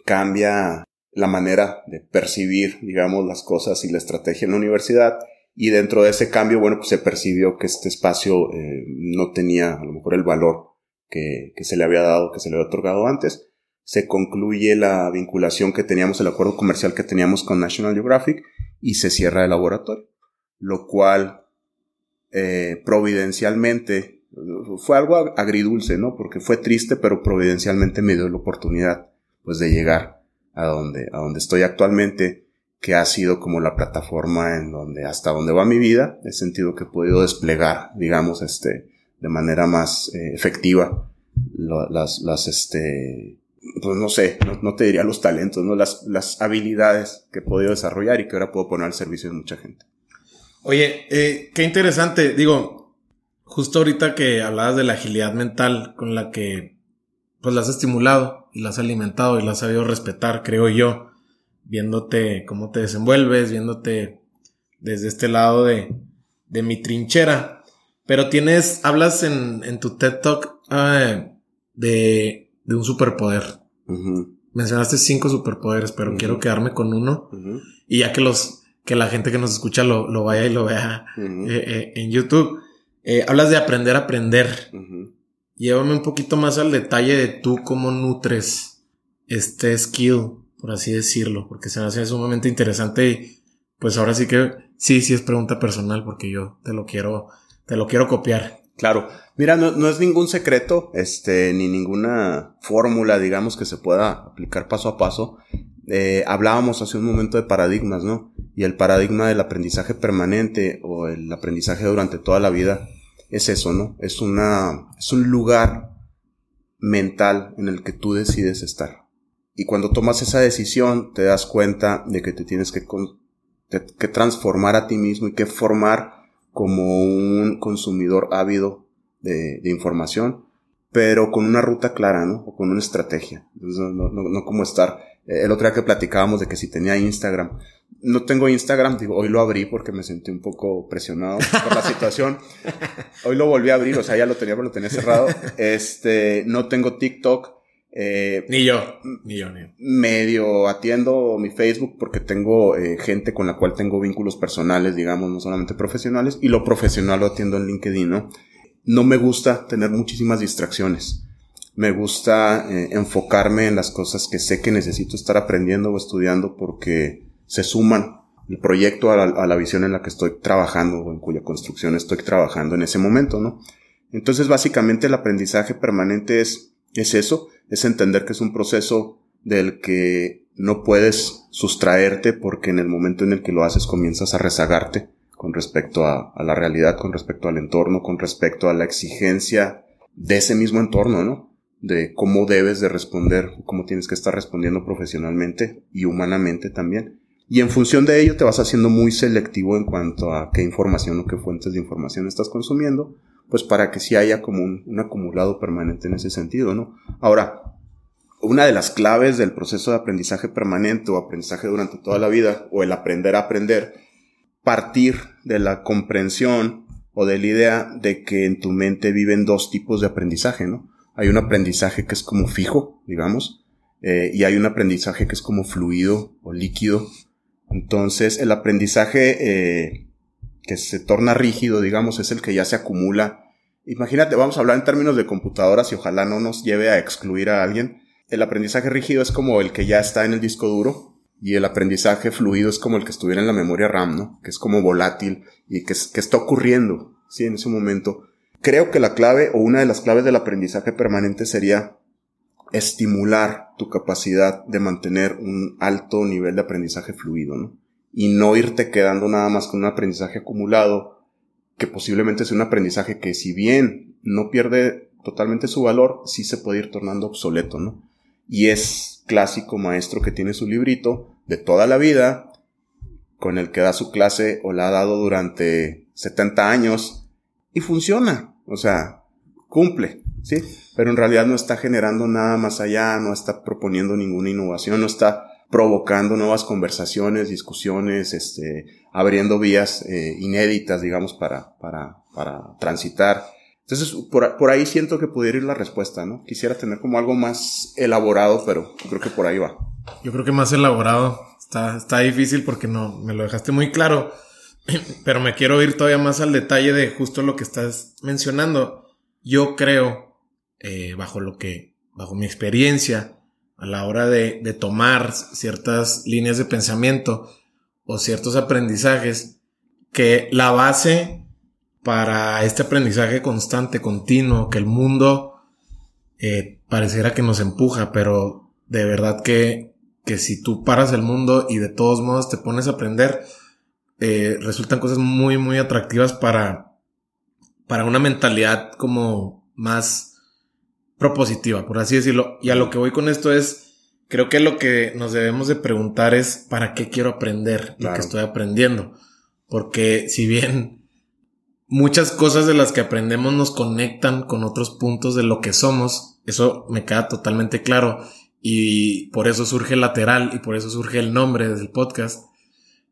cambia la manera de percibir, digamos, las cosas y la estrategia en la universidad. Y dentro de ese cambio, bueno, pues se percibió que este espacio eh, no tenía a lo mejor el valor que, que se le había dado, que se le había otorgado antes se concluye la vinculación que teníamos, el acuerdo comercial que teníamos con National Geographic y se cierra el laboratorio, lo cual eh, providencialmente fue algo agridulce, ¿no? Porque fue triste, pero providencialmente me dio la oportunidad, pues, de llegar a donde, a donde estoy actualmente, que ha sido como la plataforma en donde, hasta donde va mi vida, he sentido que he podido desplegar, digamos, este, de manera más eh, efectiva las, este, pues no sé, no, te diría los talentos, ¿no? Las, las habilidades que he podido desarrollar y que ahora puedo poner al servicio de mucha gente. Oye, eh, qué interesante. Digo, justo ahorita que hablabas de la agilidad mental con la que pues la has estimulado y la has alimentado y la has sabido respetar, creo yo, viéndote cómo te desenvuelves, viéndote desde este lado de, de mi trinchera. Pero tienes, hablas en, en tu TED Talk eh, de de un superpoder. Mencionaste cinco superpoderes, pero quiero quedarme con uno. Y ya que los, que la gente que nos escucha lo, lo vaya y lo vea eh, eh, en YouTube. Hablas de aprender a aprender. Llévame un poquito más al detalle de tú cómo nutres este skill, por así decirlo, porque se me hace sumamente interesante y pues ahora sí que sí, sí es pregunta personal porque yo te lo quiero, te lo quiero copiar. Claro. Mira, no, es ningún secreto, este, ni ninguna fórmula, digamos, que se pueda aplicar paso a paso. Eh, hablábamos hace un momento de paradigmas, ¿no? Y el paradigma del aprendizaje permanente o el aprendizaje durante toda la vida es eso, ¿no? Es una, es un lugar mental en el que tú decides estar. Y cuando tomas esa decisión, te das cuenta de que te tienes que, que transformar a ti mismo y que formar como un consumidor ávido de, información, pero con una ruta clara, ¿no? O con una estrategia. no, no, como estar. Eh, el otro día que platicábamos de que si tenía Instagram. No tengo Instagram, digo, hoy lo abrí porque me sentí un poco presionado por la situación. Hoy lo volví a abrir, o sea, ya lo tenía, pero lo tenía cerrado. Este, no tengo TikTok. Eh, ni yo, ni yo, ni Medio atiendo mi Facebook porque tengo eh, gente con la cual tengo vínculos personales, digamos, no solamente profesionales, y lo profesional lo atiendo en LinkedIn, ¿no? No me gusta tener muchísimas distracciones. Me gusta eh, enfocarme en las cosas que sé que necesito estar aprendiendo o estudiando porque se suman el proyecto a la, a la visión en la que estoy trabajando o en cuya construcción estoy trabajando en ese momento, ¿no? Entonces, básicamente el aprendizaje permanente es, es eso, es entender que es un proceso del que no puedes sustraerte porque en el momento en el que lo haces comienzas a rezagarte con respecto a, la realidad, con respecto al entorno, con respecto a la exigencia de ese mismo entorno, ¿no? De cómo debes de responder, cómo tienes que estar respondiendo profesionalmente y humanamente también. Y en función de ello te vas haciendo muy selectivo en cuanto a qué información o qué fuentes de información estás consumiendo pues para que sí haya como un, acumulado permanente en ese sentido, ¿no? Ahora, una de las claves del proceso de aprendizaje permanente o aprendizaje durante toda la vida, o el aprender a aprender, partir de la comprensión o de la idea de que en tu mente viven dos tipos de aprendizaje, ¿no? Hay un aprendizaje que es como fijo, digamos, eh, y hay un aprendizaje que es como fluido o líquido. Entonces, el aprendizaje eh, que se torna rígido, digamos, es el que ya se acumula. Imagínate, vamos a hablar en términos de computadoras y ojalá no nos lleve a excluir a alguien. El aprendizaje rígido es como el que ya está en el disco duro y el aprendizaje fluido es como el que estuviera en la memoria RAM, ¿no? Que es como volátil y que, que está ocurriendo, sí, en ese momento. creo que la clave o una de las claves del aprendizaje permanente sería estimular tu capacidad de mantener un alto nivel de aprendizaje fluido, ¿no? Y no irte quedando nada más con un aprendizaje acumulado, que posiblemente es un aprendizaje que si bien no pierde totalmente su valor, sí se puede ir tornando obsoleto, ¿no? Y es clásico maestro que tiene su librito de toda la vida, con el que da su clase o la ha dado durante 70 años, y funciona, o sea, cumple, ¿sí? Pero en realidad no está generando nada más allá, no está proponiendo ninguna innovación, no está provocando nuevas conversaciones, discusiones, este, abriendo vías eh, inéditas, digamos, para, para, para transitar. Entonces, por, por, ahí siento que pudiera ir la respuesta, ¿no? Quisiera tener como algo más elaborado, pero creo que por ahí va. Yo creo que más elaborado. Está, está difícil porque no, me lo dejaste muy claro. Pero me quiero ir todavía más al detalle de justo lo que estás mencionando. Yo creo, eh, bajo lo que, bajo mi experiencia, a la hora de, de tomar ciertas líneas de pensamiento o ciertos aprendizajes, que la base para este aprendizaje constante, continuo, que el mundo eh, pareciera que nos empuja, pero de verdad que, que si tú paras el mundo y de todos modos te pones a aprender, eh, resultan cosas muy, muy atractivas para, para una mentalidad como más propositiva, por así decirlo. Y a lo que voy con esto es, creo que lo que nos debemos de preguntar es, ¿para qué quiero aprender lo que estoy aprendiendo? Porque si bien muchas cosas de las que aprendemos nos conectan con otros puntos de lo que somos, eso me queda totalmente claro. Y por eso surge lateral y por eso surge el nombre del podcast.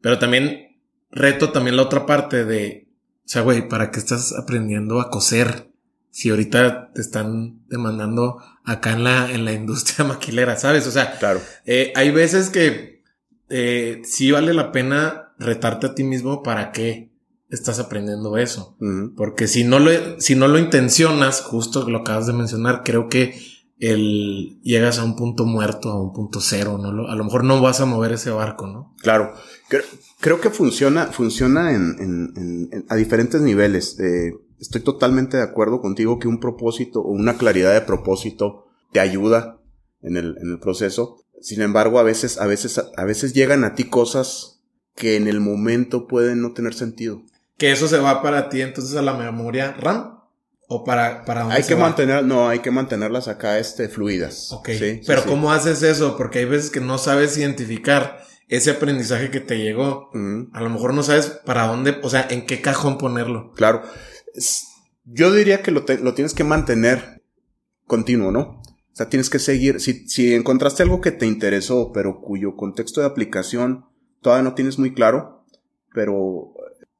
Pero también reto también la otra parte de, o sea, güey, ¿para qué estás aprendiendo a coser? Si ahorita te están demandando acá en la, en la industria maquilera, ¿sabes? O sea, claro. Eh, hay veces que eh, sí vale la pena retarte a ti mismo para qué estás aprendiendo eso. Porque si no lo, si no lo intencionas, justo lo acabas de mencionar, creo que el, llegas a un punto muerto, a un punto cero, ¿no? A lo mejor no vas a mover ese barco, ¿no? Claro. Creo, creo que funciona, funciona en, en, en, a diferentes niveles. Eh, estoy totalmente de acuerdo contigo que un propósito o una claridad de propósito te ayuda en el, en el proceso. Sin embargo, a veces, a veces, a veces llegan a ti cosas que en el momento pueden no tener sentido. Que eso se va para ti entonces a la memoria RAM o para para dónde hay que mantener no hay que mantenerlas acá este fluidas. Ok. pero cómo haces eso porque hay veces que no sabes identificar ese aprendizaje que te llegó. A lo mejor no sabes para dónde o sea en qué cajón ponerlo. Claro yo diría que lo, tienes que mantener continuo, ¿no? O sea, tienes que seguir, si, encontraste algo que te interesó, pero cuyo contexto de aplicación todavía no tienes muy claro, pero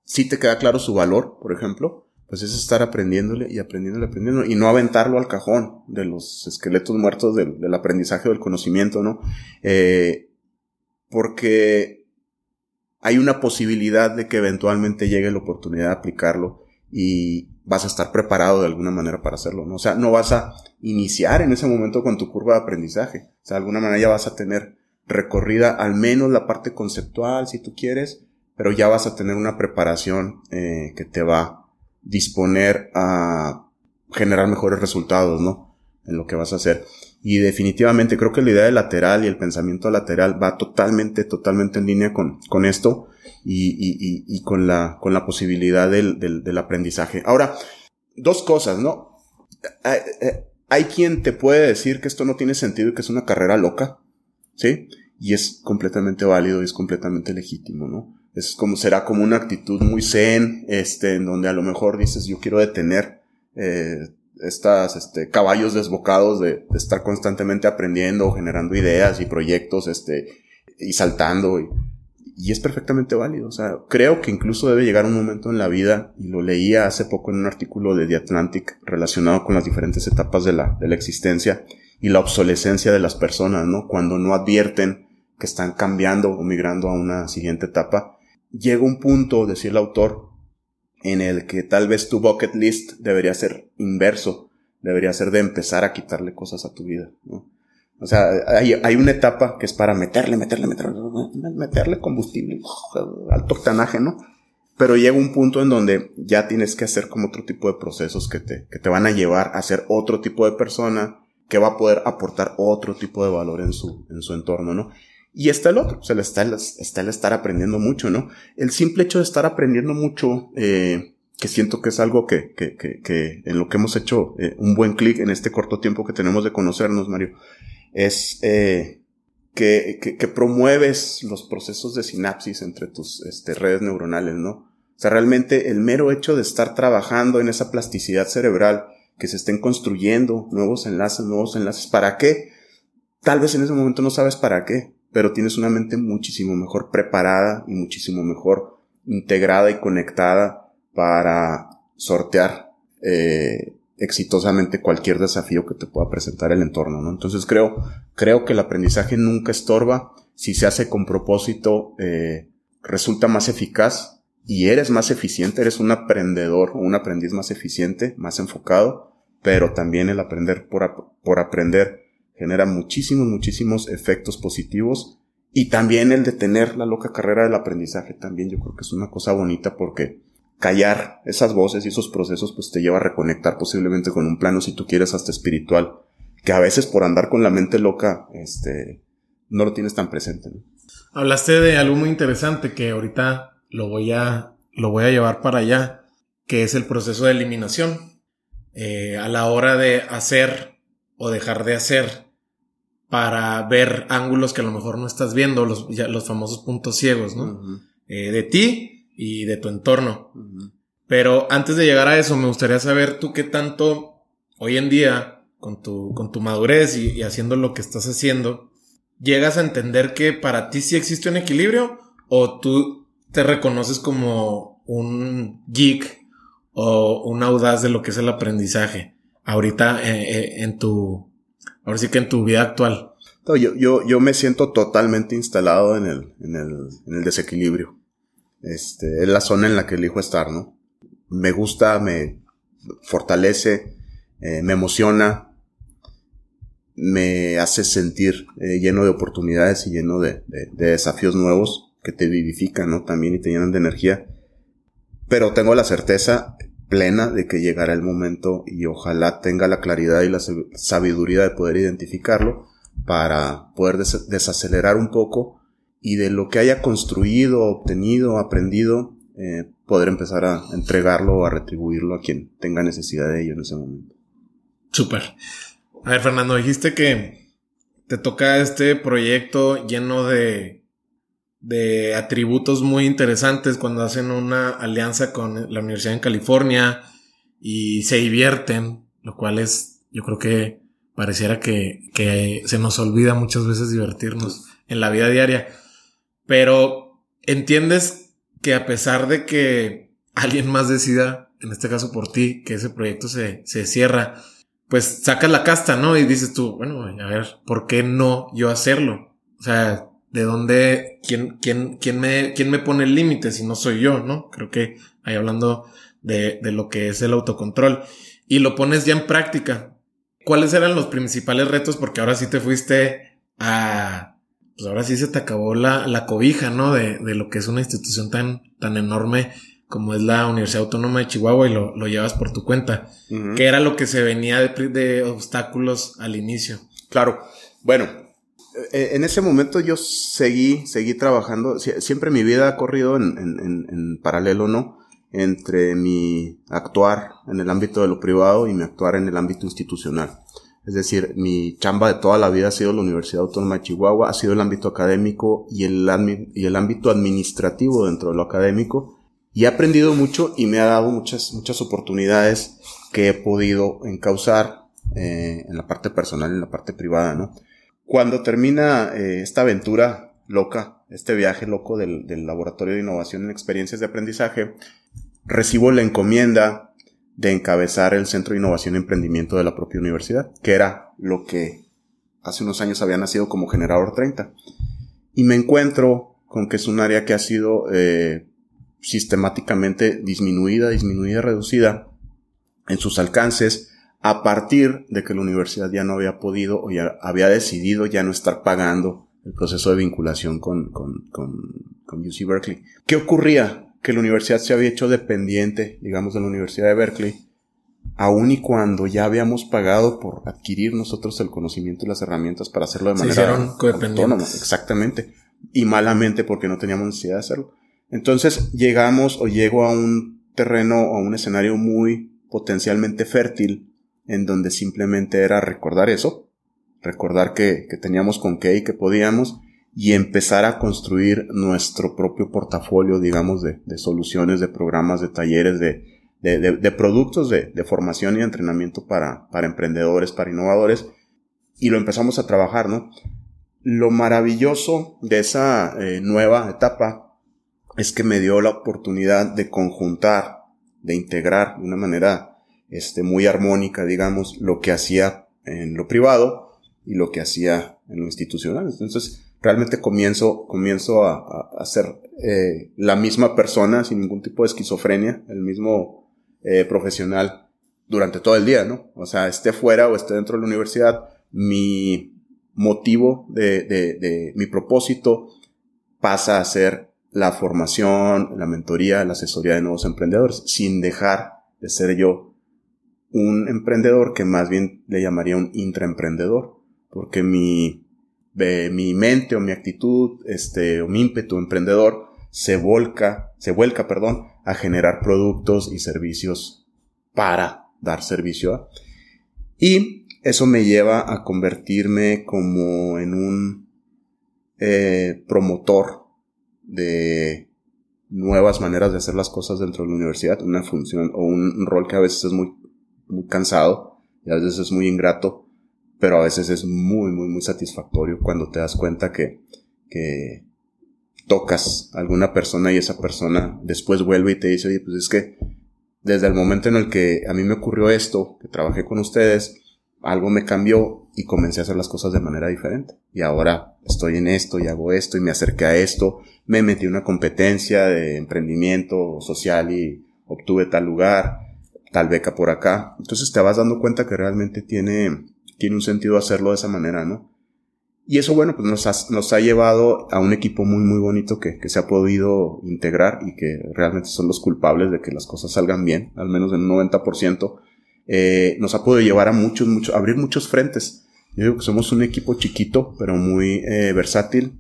sí te queda claro su valor, por ejemplo, pues es estar aprendiéndole y aprendiéndole, aprendiendo y no aventarlo al cajón de los esqueletos muertos del, del aprendizaje o del conocimiento, ¿no? Eh, porque hay una posibilidad de que eventualmente llegue la oportunidad de aplicarlo y vas a estar preparado de alguna manera para hacerlo, ¿no? O sea, no vas a iniciar en ese momento con tu curva de aprendizaje. O sea, de alguna manera ya vas a tener recorrida al menos la parte conceptual, si tú quieres, pero ya vas a tener una preparación eh, que te va a disponer a generar mejores resultados, ¿no? En lo que vas a hacer. Y definitivamente creo que la idea de lateral y el pensamiento lateral va totalmente, totalmente en línea con, con esto y, y, y, con, la, con la posibilidad del, del, del, aprendizaje. Ahora, dos cosas, ¿no? Hay, eh, hay quien te puede decir que esto no tiene sentido y que es una carrera loca, ¿sí? Y es completamente válido y es completamente legítimo, ¿no? Es como, será como una actitud muy zen, este, en donde a lo mejor dices, yo quiero detener, eh, estas este, caballos desbocados de, estar constantemente aprendiendo, generando ideas y proyectos, este, y saltando. Y, y, es perfectamente válido. O sea, creo que incluso debe llegar un momento en la vida, y lo leía hace poco en un artículo de The Atlantic relacionado con las diferentes etapas de la, de la existencia y la obsolescencia de las personas, ¿no? Cuando no advierten que están cambiando o migrando a una siguiente etapa, llega un punto, decía el autor, en el que tal vez tu bucket list debería ser inverso, debería ser de empezar a quitarle cosas a tu vida, ¿no? O sea, hay, hay una etapa que es para meterle, meterle, meterle, meterle combustible, alto octanaje, ¿no? pero llega un punto en donde ya tienes que hacer como otro tipo de procesos que te, que te van a llevar a ser otro tipo de persona que va a poder aportar otro tipo de valor en su, en su entorno, ¿no? Y está el otro, o sea, está el, está el estar aprendiendo mucho, ¿no? El simple hecho de estar aprendiendo mucho, eh, que siento que es algo que, que, que, que en lo que hemos hecho eh, un buen clic en este corto tiempo que tenemos de conocernos, Mario, es eh, que, que, que, promueves los procesos de sinapsis entre tus este, redes neuronales, ¿no? O sea, realmente el mero hecho de estar trabajando en esa plasticidad cerebral, que se estén construyendo nuevos enlaces, nuevos enlaces, ¿para qué? Tal vez en ese momento no sabes para qué, pero tienes una mente muchísimo mejor preparada y muchísimo mejor integrada y conectada para sortear eh, exitosamente cualquier desafío que te pueda presentar el entorno, ¿no? Entonces creo, creo que el aprendizaje nunca estorba, si se hace con propósito, eh, resulta más eficaz y eres más eficiente, eres un aprendedor o un aprendiz más eficiente, más enfocado, pero también el aprender por, por aprender genera muchísimos, muchísimos efectos positivos. Y también el de tener la loca carrera del aprendizaje también yo creo que es una cosa bonita porque callar esas voces y esos procesos pues te lleva a reconectar posiblemente con un plano si tú quieres hasta espiritual que a veces por andar con la mente loca este no lo tienes tan presente hablaste de algo muy interesante que ahorita lo voy a lo voy a llevar para allá que es el proceso de eliminación eh, a la hora de hacer o dejar de hacer para ver ángulos que a lo mejor no estás viendo, los, los famosos puntos ciegos, ¿no? eh, de ti y de tu entorno. Pero antes de llegar a eso, me gustaría saber tú qué tanto hoy en día, con tu, con tu madurez y, y haciendo lo que estás haciendo, llegas a entender que para ti sí existe un equilibrio o tú te reconoces como un geek o un audaz de lo que es el aprendizaje ahorita eh, eh, en tu Ahora sí que en tu vida actual. yo, yo, yo me siento totalmente instalado en el, en el, en el desequilibrio. Este, es la zona en la que elijo estar, ¿no? Me gusta, me fortalece, eh, me emociona, me hace sentir eh, lleno de oportunidades y lleno de, de, de, desafíos nuevos que te vivifican, ¿no? También y te llenan de energía. Pero tengo la certeza plena de que llegará el momento y ojalá tenga la claridad y la sabiduría de poder identificarlo para poder des desacelerar un poco y de lo que haya construido, obtenido, aprendido, eh, poder empezar a entregarlo o a retribuirlo a quien tenga necesidad de ello en ese momento. Súper. A ver, Fernando, dijiste que te toca este proyecto lleno de de atributos muy interesantes cuando hacen una alianza con la Universidad en California y se divierten, lo cual es, yo creo que pareciera que, que se nos olvida muchas veces divertirnos en la vida diaria. Pero entiendes que a pesar de que alguien más decida, en este caso por ti, que ese proyecto se, se cierra, pues sacas la casta, ¿no? Y dices tú, bueno, a ver, ¿por qué no yo hacerlo? O sea, de dónde, quién, quién, quién me, quién me pone el límite si no soy yo, ¿no? Creo que ahí hablando de, de lo que es el autocontrol y lo pones ya en práctica. ¿Cuáles eran los principales retos? Porque ahora sí te fuiste a, pues ahora sí se te acabó la, la cobija, ¿no? De, de lo que es una institución tan, tan enorme como es la Universidad Autónoma de Chihuahua y lo, lo llevas por tu cuenta. ¿Qué era lo que se venía de, de obstáculos al inicio? Claro. Bueno, en ese momento yo seguí, seguí trabajando, siempre mi vida ha corrido en, en, en, paralelo, ¿no? Entre mi actuar en el ámbito de lo privado y mi actuar en el ámbito institucional. Es decir, mi chamba de toda la vida ha sido la Universidad Autónoma de Chihuahua, ha sido el ámbito académico y el, y el ámbito administrativo dentro de lo académico. Y he aprendido mucho y me ha dado muchas, muchas oportunidades que he podido encauzar eh, en la parte personal y en la parte privada, ¿no? Cuando termina eh, esta aventura loca, este viaje loco del, Laboratorio de Innovación en Experiencias de Aprendizaje, recibo la encomienda de encabezar el Centro de Innovación y Emprendimiento de la propia universidad, que era lo que hace unos años había nacido como Generador 30. Y me encuentro con que es un área que ha sido eh, sistemáticamente disminuida, disminuida, reducida en sus alcances, a partir de que la universidad ya no había podido o ya había decidido ya no estar pagando el proceso de vinculación con, con, con, con UC Berkeley. ¿Qué ocurría? que la universidad se había hecho dependiente, digamos, de la Universidad de Berkeley, aun y cuando ya habíamos pagado por adquirir nosotros el conocimiento y las herramientas para hacerlo de manera autónoma. Exactamente. Y malamente porque no teníamos necesidad de hacerlo. Entonces llegamos o llego a un terreno o a un escenario muy potencialmente fértil en donde simplemente era recordar eso, recordar que, que teníamos con qué y que podíamos y empezar a construir nuestro propio portafolio, digamos, de, de soluciones, de programas, de talleres, de, de, productos de, formación y entrenamiento para, para emprendedores, para innovadores, y lo empezamos a trabajar, ¿no? Lo maravilloso de esa eh, nueva etapa es que me dio la oportunidad de conjuntar, de integrar de una manera este, muy armónica, digamos, lo que hacía en lo privado y lo que hacía en lo institucional. Entonces, realmente comienzo, comienzo a, a, ser eh, la misma persona sin ningún tipo de esquizofrenia, el mismo eh, profesional durante todo el día, ¿no? O sea, esté fuera o esté dentro de la universidad, mi motivo de, de, de mi propósito pasa a ser la formación, la mentoría, la asesoría de nuevos emprendedores, sin dejar de ser yo un emprendedor que más bien le llamaría un intraemprendedor, porque mi, mi mente o mi actitud, este, o mi ímpetu emprendedor se volca, se vuelca, perdón, a generar productos y servicios para dar servicio a. Y eso me lleva a convertirme como en un eh, promotor de nuevas maneras de hacer las cosas dentro de la universidad, una función o un rol que a veces es muy, muy cansado y a veces es muy ingrato, pero a veces es muy, muy, muy satisfactorio cuando te das cuenta que, que tocas a alguna persona y esa persona después vuelve y te dice, oye, pues es que desde el momento en el que a mí me ocurrió esto, que trabajé con ustedes, algo me cambió y comencé a hacer las cosas de manera diferente. Y ahora estoy en esto y hago esto y me acerqué a esto, me metí en una competencia de emprendimiento social y obtuve tal lugar, tal beca por acá. Entonces te vas dando cuenta que realmente tiene tiene un sentido hacerlo de esa manera, ¿no? Y eso, bueno, pues nos ha, nos ha llevado a un equipo muy, muy bonito que, que, se ha podido integrar y que realmente son los culpables de que las cosas salgan bien, al menos en un 90%. Eh, nos ha podido llevar a muchos, muchos, abrir muchos frentes. Yo digo que somos un equipo chiquito, pero muy eh, versátil,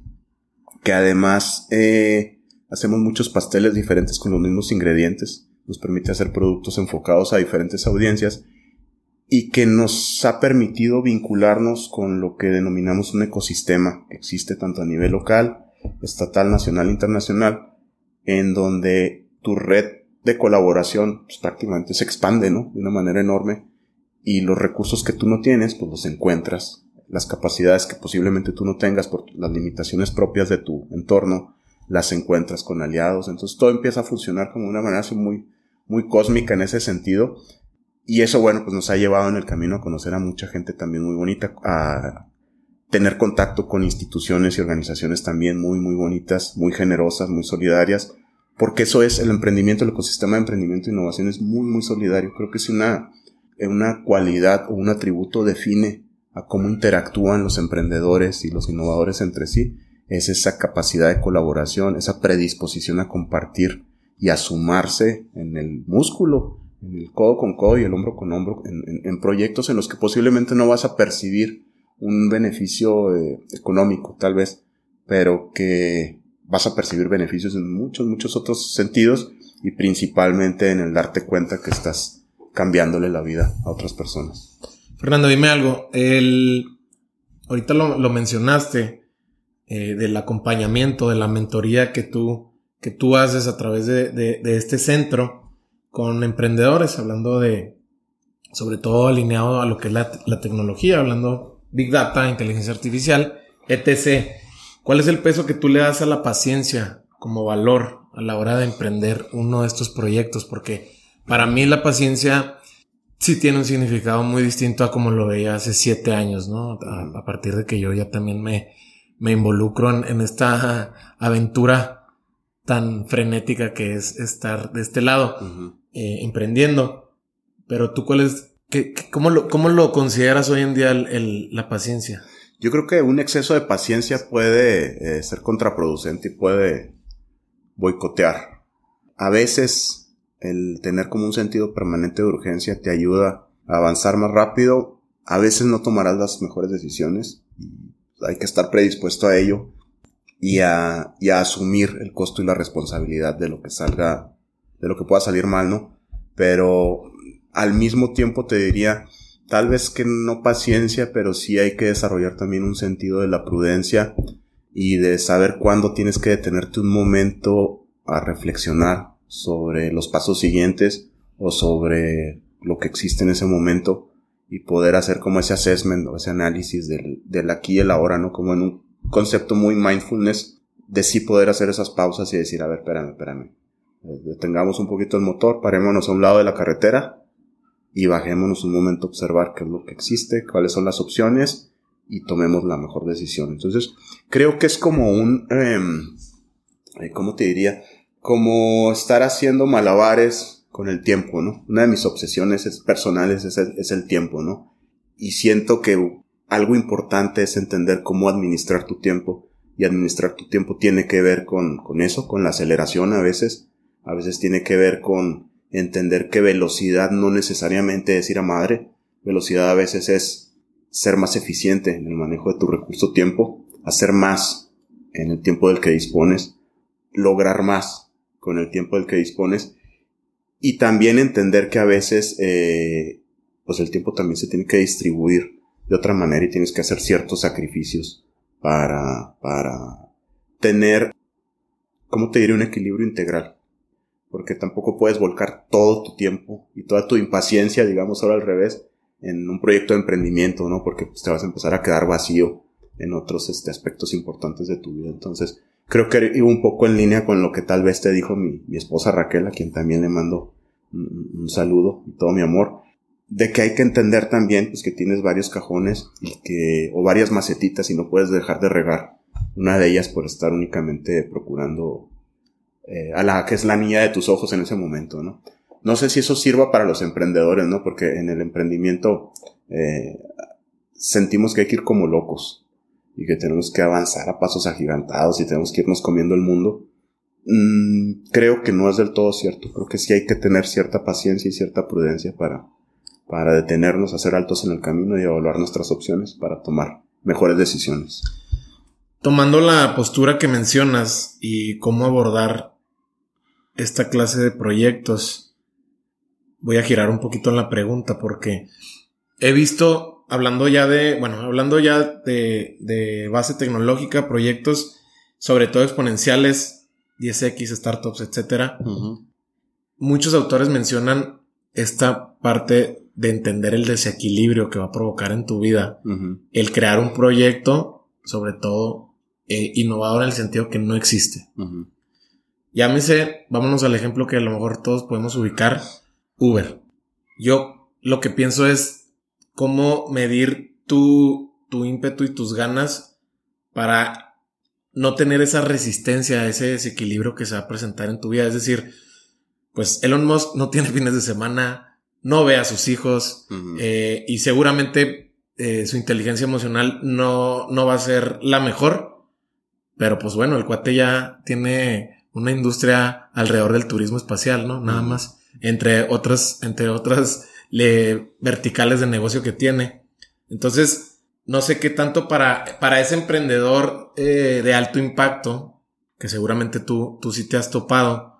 que además eh, hacemos muchos pasteles diferentes con los mismos ingredientes. Nos permite hacer productos enfocados a diferentes audiencias y que nos ha permitido vincularnos con lo que denominamos un ecosistema que existe tanto a nivel local, estatal, nacional, internacional, en donde tu red de colaboración pues, prácticamente se expande, ¿no? De una manera enorme y los recursos que tú no tienes, pues los encuentras, las capacidades que posiblemente tú no tengas por las limitaciones propias de tu entorno, las encuentras con aliados, entonces todo empieza a funcionar como una manera así muy, muy cósmica en ese sentido y eso, bueno, pues nos ha llevado en el camino a conocer a mucha gente también muy bonita, a tener contacto con instituciones y organizaciones también muy, muy bonitas, muy generosas, muy solidarias, porque eso es el emprendimiento, el ecosistema de emprendimiento e innovación es muy, muy solidario. Creo que es una, una cualidad o un atributo define a cómo interactúan los emprendedores y los innovadores entre sí, es esa capacidad de colaboración, esa predisposición a compartir y a sumarse en el músculo en el codo con codo y el hombro con hombro, en, proyectos en los que posiblemente no vas a percibir un beneficio eh, económico, tal vez, pero que vas a percibir beneficios en muchos, muchos otros sentidos y principalmente en el darte cuenta que estás cambiándole la vida a otras personas. Fernando, dime algo. El, ahorita lo, mencionaste eh, del acompañamiento, de la mentoría que tú, que tú haces a través de, de este centro con emprendedores, hablando de, sobre todo alineado a lo que es la, tecnología, hablando Big Data, inteligencia artificial, etc. ¿Cuál es el peso que tú le das a la paciencia como valor a la hora de emprender uno de estos proyectos? Porque para mí la paciencia sí tiene un significado muy distinto a como lo veía hace siete años, ¿no? A, partir de que yo ya también me, me involucro en esta aventura tan frenética que es estar de este lado eh, emprendiendo. Pero tú, ¿cuál es, qué, cómo, lo, cómo, lo, consideras hoy en día el, la paciencia? Yo creo que un exceso de paciencia puede eh, ser contraproducente y puede boicotear a veces el tener como un sentido permanente de urgencia te ayuda a avanzar más rápido. A veces no tomarás las mejores decisiones. Hay que estar predispuesto a ello y a, y a asumir el costo y la responsabilidad de lo que salga, de lo que pueda salir mal, ¿no? Pero al mismo tiempo te diría, tal vez que no paciencia, pero sí hay que desarrollar también un sentido de la prudencia y de saber cuándo tienes que detenerte un momento a reflexionar sobre los pasos siguientes o sobre lo que existe en ese momento y poder hacer como ese assessment o ese análisis del, del aquí y el ahora, ¿no? Como en un concepto muy mindfulness de sí poder hacer esas pausas y decir, a ver, espérame, espérame. Eh, detengamos un poquito el motor, parémonos a un lado de la carretera y bajémonos un momento a observar qué es lo que existe, cuáles son las opciones y tomemos la mejor decisión. Entonces, creo que es como un, eh, ¿cómo te diría? Como estar haciendo malabares con el tiempo, ¿no? Una de mis obsesiones personales es el, es el tiempo, ¿no? Y siento que algo importante es entender cómo administrar tu tiempo. Y administrar tu tiempo tiene que ver con, con eso, con la aceleración a veces. A veces tiene que ver con entender que velocidad no necesariamente es ir a madre. Velocidad a veces es ser más eficiente en el manejo de tu recurso tiempo, hacer más en el tiempo del que dispones, lograr más con el tiempo del que dispones y también entender que a veces eh, pues el tiempo también se tiene que distribuir de otra manera y tienes que hacer ciertos sacrificios para, para tener, ¿cómo te diré? Un equilibrio integral. Porque tampoco puedes volcar todo tu tiempo y toda tu impaciencia, digamos ahora al revés, en un proyecto de emprendimiento, ¿no? Porque pues, te vas a empezar a quedar vacío en otros este, aspectos importantes de tu vida. Entonces, creo que iba un poco en línea con lo que tal vez te dijo mi, mi esposa Raquel, a quien también le mando un, un saludo y todo mi amor de que hay que entender también pues que tienes varios cajones y que o varias macetitas y no puedes dejar de regar una de ellas por estar únicamente procurando eh, a la que es la niña de tus ojos en ese momento, ¿no? No sé si eso sirva para los emprendedores, ¿no? Porque en el emprendimiento eh, sentimos que hay que ir como locos y que tenemos que avanzar a pasos agigantados y tenemos que irnos comiendo el mundo. Mm, creo que no es del todo cierto. Creo que sí hay que tener cierta paciencia y cierta prudencia para, para detenernos, hacer altos en el camino y evaluar nuestras opciones para tomar mejores decisiones. Tomando la postura que mencionas y cómo abordar esta clase de proyectos, voy a girar un poquito en la pregunta porque he visto, hablando ya de, bueno, hablando ya de, de base tecnológica, proyectos sobre todo exponenciales, 10X, startups, etcétera. Muchos autores mencionan esta parte de entender el desequilibrio que va a provocar en tu vida, el crear un proyecto, sobre todo eh, innovador en el sentido que no existe. Llámese, vámonos al ejemplo que a lo mejor todos podemos ubicar, Uber. Yo lo que pienso es cómo medir tu, tu ímpetu y tus ganas para no tener esa resistencia, ese desequilibrio que se va a presentar en tu vida. Es decir, pues Elon Musk no tiene fines de semana, no ve a sus hijos eh, y seguramente eh, su inteligencia emocional no, no va a ser la mejor. Pero pues bueno, el cuate ya tiene una industria alrededor del turismo espacial, ¿no? Nada más. Entre otras, entre otras le, verticales de negocio que tiene. Entonces, no sé qué tanto para, para ese emprendedor eh, de alto impacto, que seguramente tú, tú sí te has topado,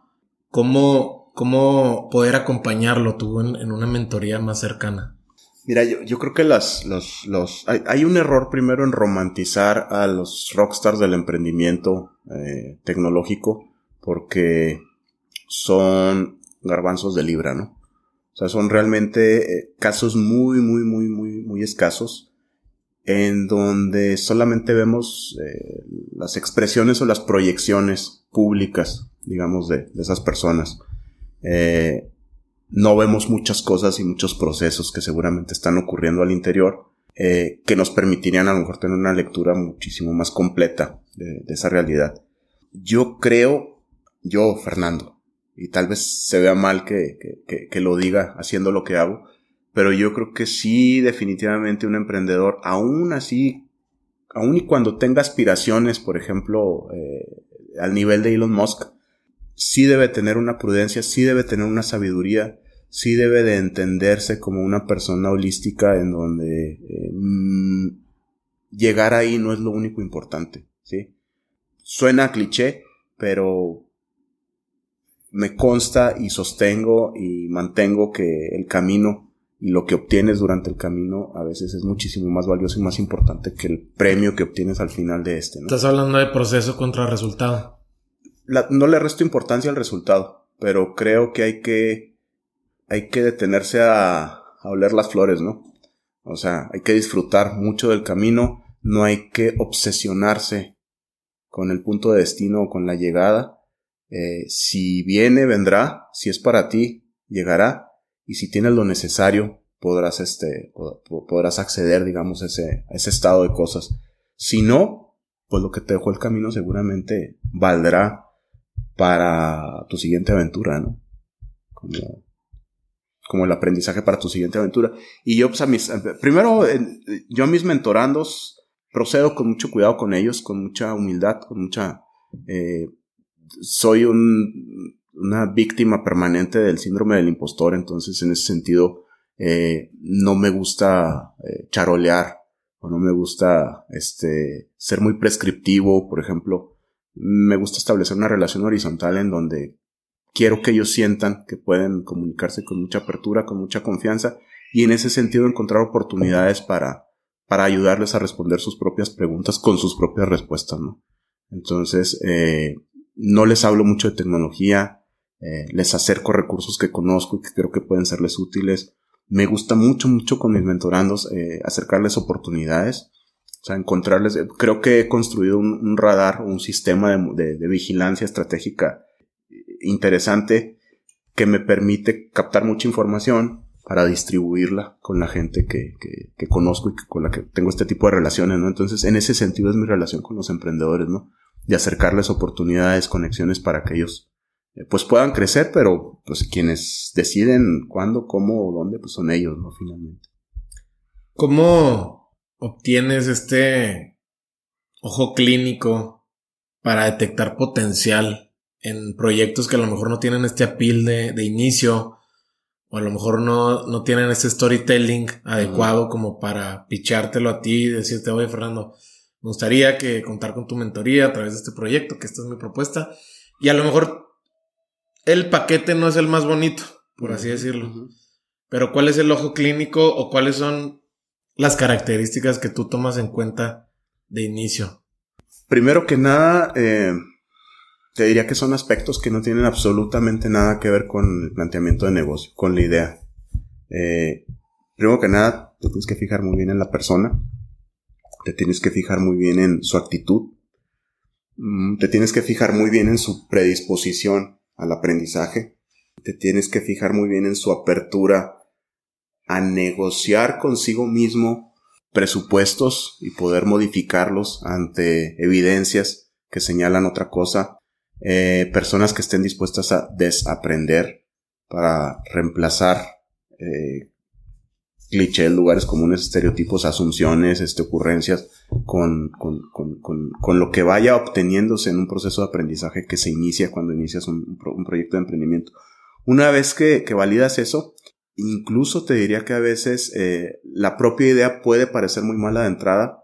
cómo, ¿Cómo poder acompañarlo tú en, una mentoría más cercana? Mira, yo, yo creo que las, los, los, hay, un error primero en romantizar a los rockstars del emprendimiento eh, tecnológico porque son garbanzos de libra, ¿no? O sea, son realmente eh, casos muy, muy, muy, muy, muy escasos en donde solamente vemos eh, las expresiones o las proyecciones públicas, digamos, de esas personas eh, no vemos muchas cosas y muchos procesos que seguramente están ocurriendo al interior eh, que nos permitirían a lo mejor tener una lectura muchísimo más completa de, esa realidad. Yo creo, yo, Fernando, y tal vez se vea mal que, que, que, lo diga haciendo lo que hago, pero yo creo que sí, definitivamente un emprendedor, aún así, aún y cuando tenga aspiraciones, por ejemplo, eh, al nivel de Elon Musk, sí debe tener una prudencia, sí debe tener una sabiduría, sí debe de entenderse como una persona holística en donde eh, mm, llegar ahí no es lo único importante, ¿sí? Suena cliché, pero me consta y sostengo y mantengo que el camino y lo que obtienes durante el camino a veces es muchísimo más valioso y más importante que el premio que obtienes al final de este. Estás hablando de proceso contra resultado. No le resto importancia al resultado, pero creo que hay que hay que detenerse a, a oler las flores, ¿no? O sea, hay que disfrutar mucho del camino, no hay que obsesionarse con el punto de destino o con la llegada. Eh, si viene, vendrá, si es para ti, llegará, y si tienes lo necesario, podrás, este, podrás acceder, digamos, a ese, a ese estado de cosas. Si no, pues lo que te dejó el camino seguramente valdrá para tu siguiente aventura, ¿no? Como, como el aprendizaje para tu siguiente aventura. Y yo, pues a mis, primero, yo a mis mentorandos procedo con mucho cuidado con ellos, con mucha humildad, con mucha, eh, soy un, una víctima permanente del síndrome del impostor, entonces en ese sentido, eh, no me gusta eh, charolear, o no me gusta, este, ser muy prescriptivo, por ejemplo, me gusta establecer una relación horizontal en donde quiero que ellos sientan que pueden comunicarse con mucha apertura, con mucha confianza y en ese sentido encontrar oportunidades para, para ayudarles a responder sus propias preguntas con sus propias respuestas, ¿no? Entonces, eh, no les hablo mucho de tecnología, eh, les acerco recursos que conozco y que creo que pueden serles útiles. Me gusta mucho, mucho con mis mentorandos eh, acercarles oportunidades, o sea, encontrarles, creo que he construido un, radar, un sistema de, de, vigilancia estratégica interesante que me permite captar mucha información para distribuirla con la gente que, que, conozco y con la que tengo este tipo de relaciones, ¿no? Entonces, en ese sentido es mi relación con los emprendedores, ¿no? De acercarles oportunidades, conexiones para que ellos, eh, pues puedan crecer, pero pues quienes deciden cuándo, cómo o dónde, pues son ellos, ¿no? Finalmente. ¿Cómo obtienes este ojo clínico para detectar potencial en proyectos que a lo mejor no tienen este appeal de, de inicio o a lo mejor no, no tienen ese storytelling adecuado como para pichártelo a ti y decirte, oye Fernando, me gustaría que contar con tu mentoría a través de este proyecto, que esta es mi propuesta. Y a lo mejor el paquete no es el más bonito, por así decirlo. Pero ¿cuál es el ojo clínico o cuáles son las características que tú tomas en cuenta de inicio? Primero que nada, eh, te diría que son aspectos que no tienen absolutamente nada que ver con el planteamiento de negocio, con la idea. Eh, primero que nada, te tienes que fijar muy bien en la persona, te tienes que fijar muy bien en su actitud, mm, te tienes que fijar muy bien en su predisposición al aprendizaje, te tienes que fijar muy bien en su apertura a negociar consigo mismo presupuestos y poder modificarlos ante evidencias que señalan otra cosa eh, personas que estén dispuestas a desaprender para reemplazar eh, clichés, lugares comunes, estereotipos, asunciones, este, ocurrencias con, con, con, con, lo que vaya obteniéndose en un proceso de aprendizaje que se inicia cuando inicias un, proyecto de emprendimiento. Una vez que, que, validas eso, incluso te diría que a veces eh, la propia idea puede parecer muy mala de entrada,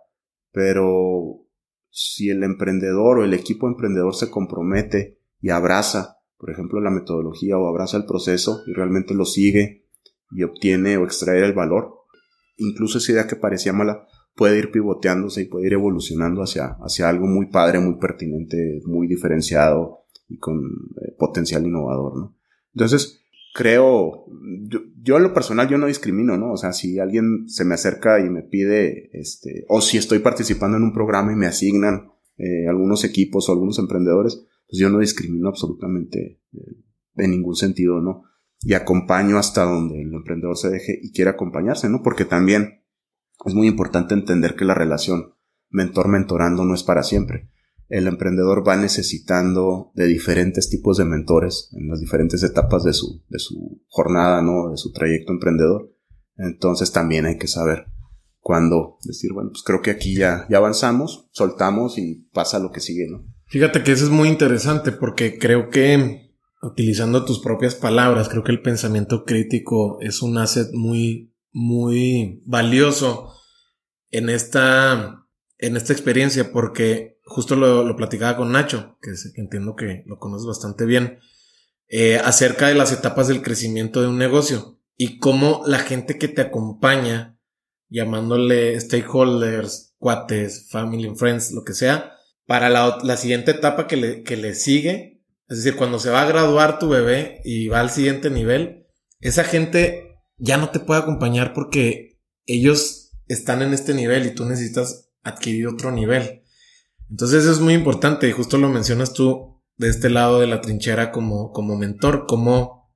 pero si el emprendedor o el equipo emprendedor se compromete y abraza, por ejemplo, la metodología o abraza el proceso y realmente lo sigue y obtiene o extrae el valor, incluso esa idea que parecía mala puede ir pivoteándose y puede ir evolucionando hacia, hacia algo muy padre, muy pertinente, muy diferenciado y con eh, potencial innovador, ¿no? Entonces, creo, yo, yo en lo personal yo no discrimino, ¿no? O sea, si alguien se me acerca y me pide, este, o si estoy participando en un programa y me asignan eh, algunos equipos o algunos emprendedores, pues yo no discrimino absolutamente eh, en ningún sentido, ¿no? Y acompaño hasta donde el emprendedor se deje y quiera acompañarse, ¿no? Porque también es muy importante entender que la relación mentor-mentorando no es para siempre el emprendedor va necesitando de diferentes tipos de mentores en las diferentes etapas de su, de su jornada, ¿no? De su trayecto emprendedor. Entonces también hay que saber cuándo decir, bueno, pues creo que aquí ya, ya avanzamos, soltamos y pasa lo que sigue, ¿no? Fíjate que eso es muy interesante porque creo que utilizando tus propias palabras, creo que el pensamiento crítico es un asset muy, muy valioso en esta, en esta experiencia, porque justo lo, platicaba con Nacho, que entiendo que lo conoces bastante bien, eh, acerca de las etapas del crecimiento de un negocio y cómo la gente que te acompaña, llamándole stakeholders, cuates, family and friends, lo que sea, para la, la siguiente etapa que le, que le sigue, es decir, cuando se va a graduar tu bebé y va al siguiente nivel, esa gente ya no te puede acompañar porque ellos están en este nivel y tú necesitas adquirir otro nivel. Entonces eso es muy importante y justo lo mencionas tú de este lado de la trinchera como, como mentor, como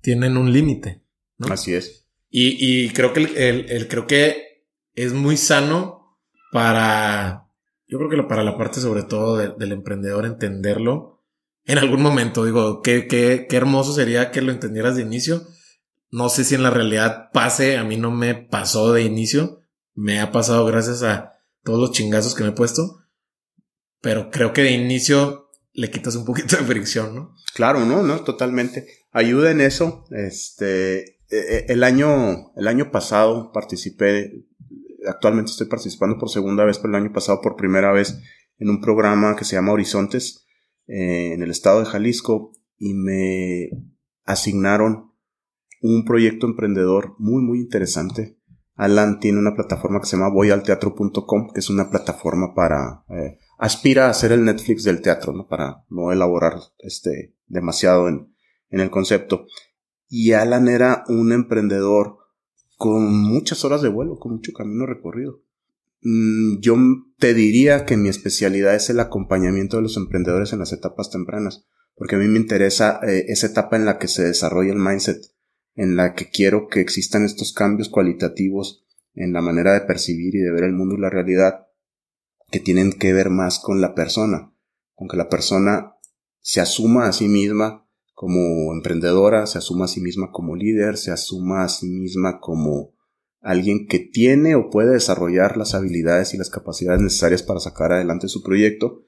tienen un límite. Así es. Y, y creo que el, creo que es muy sano para, yo creo que para la parte sobre todo del emprendedor entenderlo en algún momento. Digo, qué, qué, qué hermoso sería que lo entendieras de inicio. No sé si en la realidad pase, a mí no me pasó de inicio, me ha pasado gracias a todos los chingazos que me he puesto, pero creo que de inicio le quitas un poquito de fricción, ¿no? Claro, no, no, totalmente. Ayuda en eso. Este, e, e, el año, el año pasado participé, actualmente estoy participando por segunda vez, pero el año pasado por primera vez en un programa que se llama Horizontes eh, en el estado de Jalisco y me asignaron un proyecto emprendedor muy, muy interesante. Alan tiene una plataforma que se llama voyalteatro.com, que es una plataforma para eh, aspira a ser el Netflix del teatro, ¿no? Para no elaborar este, demasiado en, en el concepto. Y Alan era un emprendedor con muchas horas de vuelo, con mucho camino recorrido. Mm, yo te diría que mi especialidad es el acompañamiento de los emprendedores en las etapas tempranas, porque a mí me interesa eh, esa etapa en la que se desarrolla el mindset, en la que quiero que existan estos cambios cualitativos en la manera de percibir y de ver el mundo y la realidad, que tienen que ver más con la persona, con que la persona se asuma a sí misma como emprendedora, se asuma a sí misma como líder, se asuma a sí misma como alguien que tiene o puede desarrollar las habilidades y las capacidades necesarias para sacar adelante su proyecto.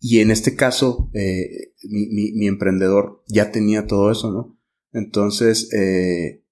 Y en este caso, eh, mi, emprendedor ya tenía todo eso, ¿no? Entonces, eh,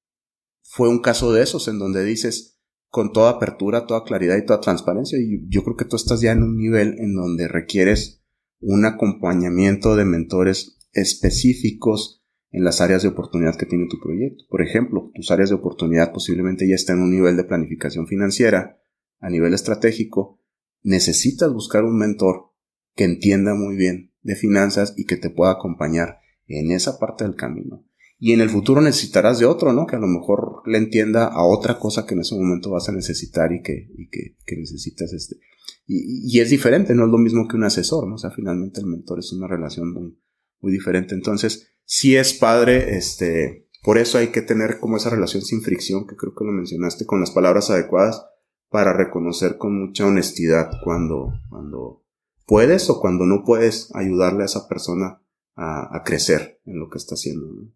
fue un caso de esos en donde dices, con toda apertura, toda claridad y toda transparencia. Y yo creo que tú estás ya en un nivel en donde requieres un acompañamiento de mentores específicos en las áreas de oportunidad que tiene tu proyecto. Por ejemplo, tus áreas de oportunidad posiblemente ya están en un nivel de planificación financiera, a nivel estratégico. Necesitas buscar un mentor que entienda muy bien de finanzas y que te pueda acompañar en esa parte del camino y en el futuro necesitarás de otro, ¿no? Que a lo mejor le entienda a otra cosa que en ese momento vas a necesitar y que, y que, que necesitas este. Y, y, es diferente, no es lo mismo que un asesor, ¿no? O sea, finalmente el mentor es una relación muy, muy diferente. Entonces, si es padre, este, por eso hay que tener como esa relación sin fricción, que creo que lo mencionaste, con las palabras adecuadas, para reconocer con mucha honestidad cuando, cuando puedes o cuando no puedes ayudarle a esa persona a, a crecer en lo que está haciendo. ¿no?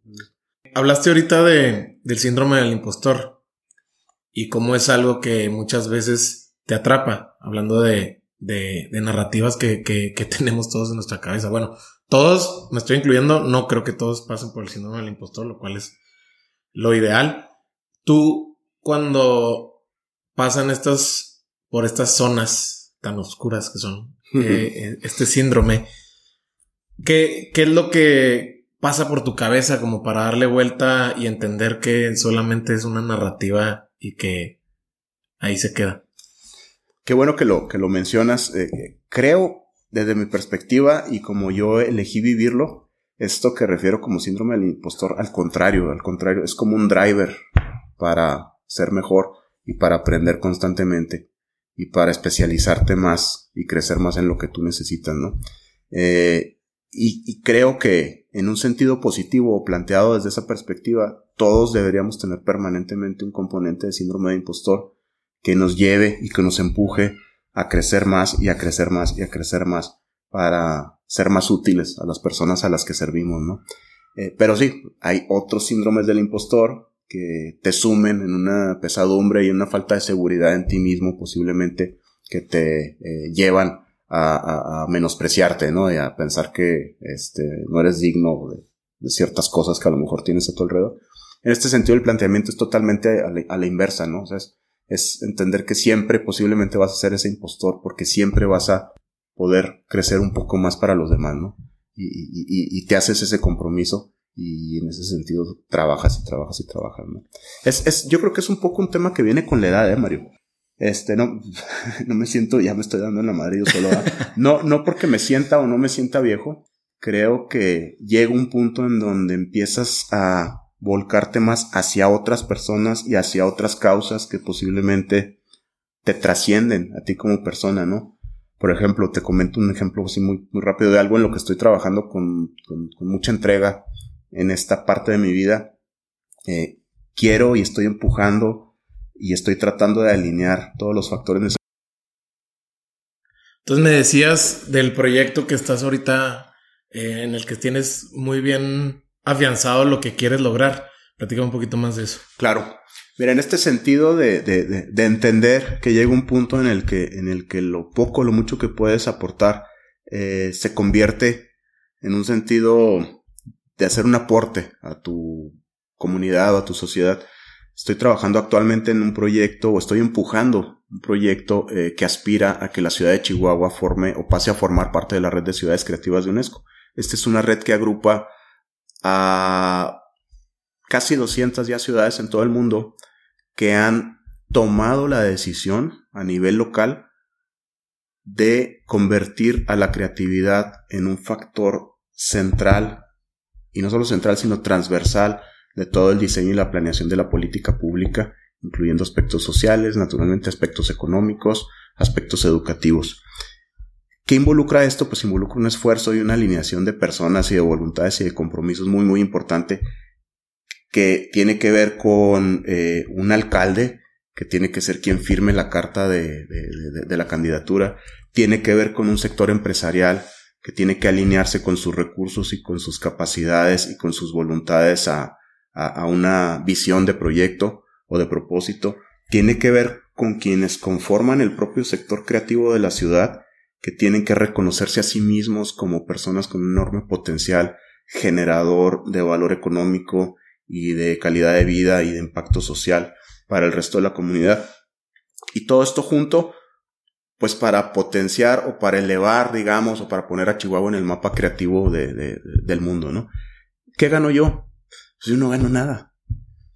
Hablaste ahorita de, del síndrome del impostor y cómo es algo que muchas veces te atrapa, hablando de, de, narrativas que, que, tenemos todos en nuestra cabeza. Bueno, todos, me estoy incluyendo, no creo que todos pasen por el síndrome del impostor, lo cual es lo ideal. Tú, cuando pasan estas, por estas zonas tan oscuras que son, eh, eh, este síndrome, ¿qué, ¿qué es lo que, pasa por tu cabeza como para darle vuelta y entender que solamente es una narrativa y que ahí se queda? Qué bueno que lo, que lo mencionas. Eh, creo, desde mi perspectiva y como yo elegí vivirlo, esto que refiero como síndrome del impostor, al contrario, al contrario, es como un driver para ser mejor y para aprender constantemente y para especializarte más y crecer más en lo que tú necesitas, ¿no? Eh, y, creo que en un sentido positivo o planteado desde esa perspectiva, todos deberíamos tener permanentemente un componente de síndrome de impostor que nos lleve y que nos empuje a crecer más y a crecer más y a crecer más para ser más útiles a las personas a las que servimos, ¿no? Eh, pero sí, hay otros síndromes del impostor que te sumen en una pesadumbre y una falta de seguridad en ti mismo posiblemente que te eh, llevan a, menospreciarte, ¿no? Y a pensar que este, no eres digno de, ciertas cosas que a lo mejor tienes a tu alrededor. En este sentido, el planteamiento es totalmente a la, inversa, ¿no? O sea, es, entender que siempre posiblemente vas a ser ese impostor porque siempre vas a poder crecer un poco más para los demás, ¿no? Y, y, te haces ese compromiso y en ese sentido trabajas y trabajas y trabajas, ¿no? Es, es, yo creo que es un poco un tema que viene con la edad, ¿eh, Mario? Este, no, no me siento, ya me estoy dando en la madre yo solo. No, no porque me sienta o no me sienta viejo. Creo que llega un punto en donde empiezas a volcarte más hacia otras personas y hacia otras causas que posiblemente te trascienden a ti como persona, ¿no? Por ejemplo, te comento un ejemplo así muy, muy rápido de algo en lo que estoy trabajando con, con, mucha entrega en esta parte de mi vida. Eh, quiero y estoy empujando y estoy tratando de alinear todos los factores Entonces me decías del proyecto que estás ahorita eh, en el que tienes muy bien afianzado lo que quieres lograr. Platica un poquito más de eso. Claro. Mira, en este sentido de, de, entender que llega un punto en el que, en el que lo poco, lo mucho que puedes aportar eh, se convierte en un sentido de hacer un aporte a tu comunidad o a tu sociedad. Estoy trabajando actualmente en un proyecto o estoy empujando un proyecto eh, que aspira a que la ciudad de Chihuahua forme o pase a formar parte de la red de ciudades creativas de UNESCO. Esta es una red que agrupa a casi 200 ya ciudades en todo el mundo que han tomado la decisión a nivel local de convertir a la creatividad en un factor central, y no solo central, sino transversal de todo el diseño y la planeación de la política pública, incluyendo aspectos sociales, naturalmente aspectos económicos, aspectos educativos. ¿Qué involucra esto? Pues involucra un esfuerzo y una alineación de personas y de voluntades y de compromisos muy, muy importante que tiene que ver con eh, un alcalde que tiene que ser quien firme la carta de, de, la candidatura, tiene que ver con un sector empresarial que tiene que alinearse con sus recursos y con sus capacidades y con sus voluntades a, a, una visión de proyecto o de propósito, tiene que ver con quienes conforman el propio sector creativo de la ciudad, que tienen que reconocerse a sí mismos como personas con un enorme potencial generador de valor económico y de calidad de vida y de impacto social para el resto de la comunidad. Y todo esto junto, pues para potenciar o para elevar, digamos, o para poner a Chihuahua en el mapa creativo del mundo, ¿no? ¿Qué gano yo? Pues yo no gano nada.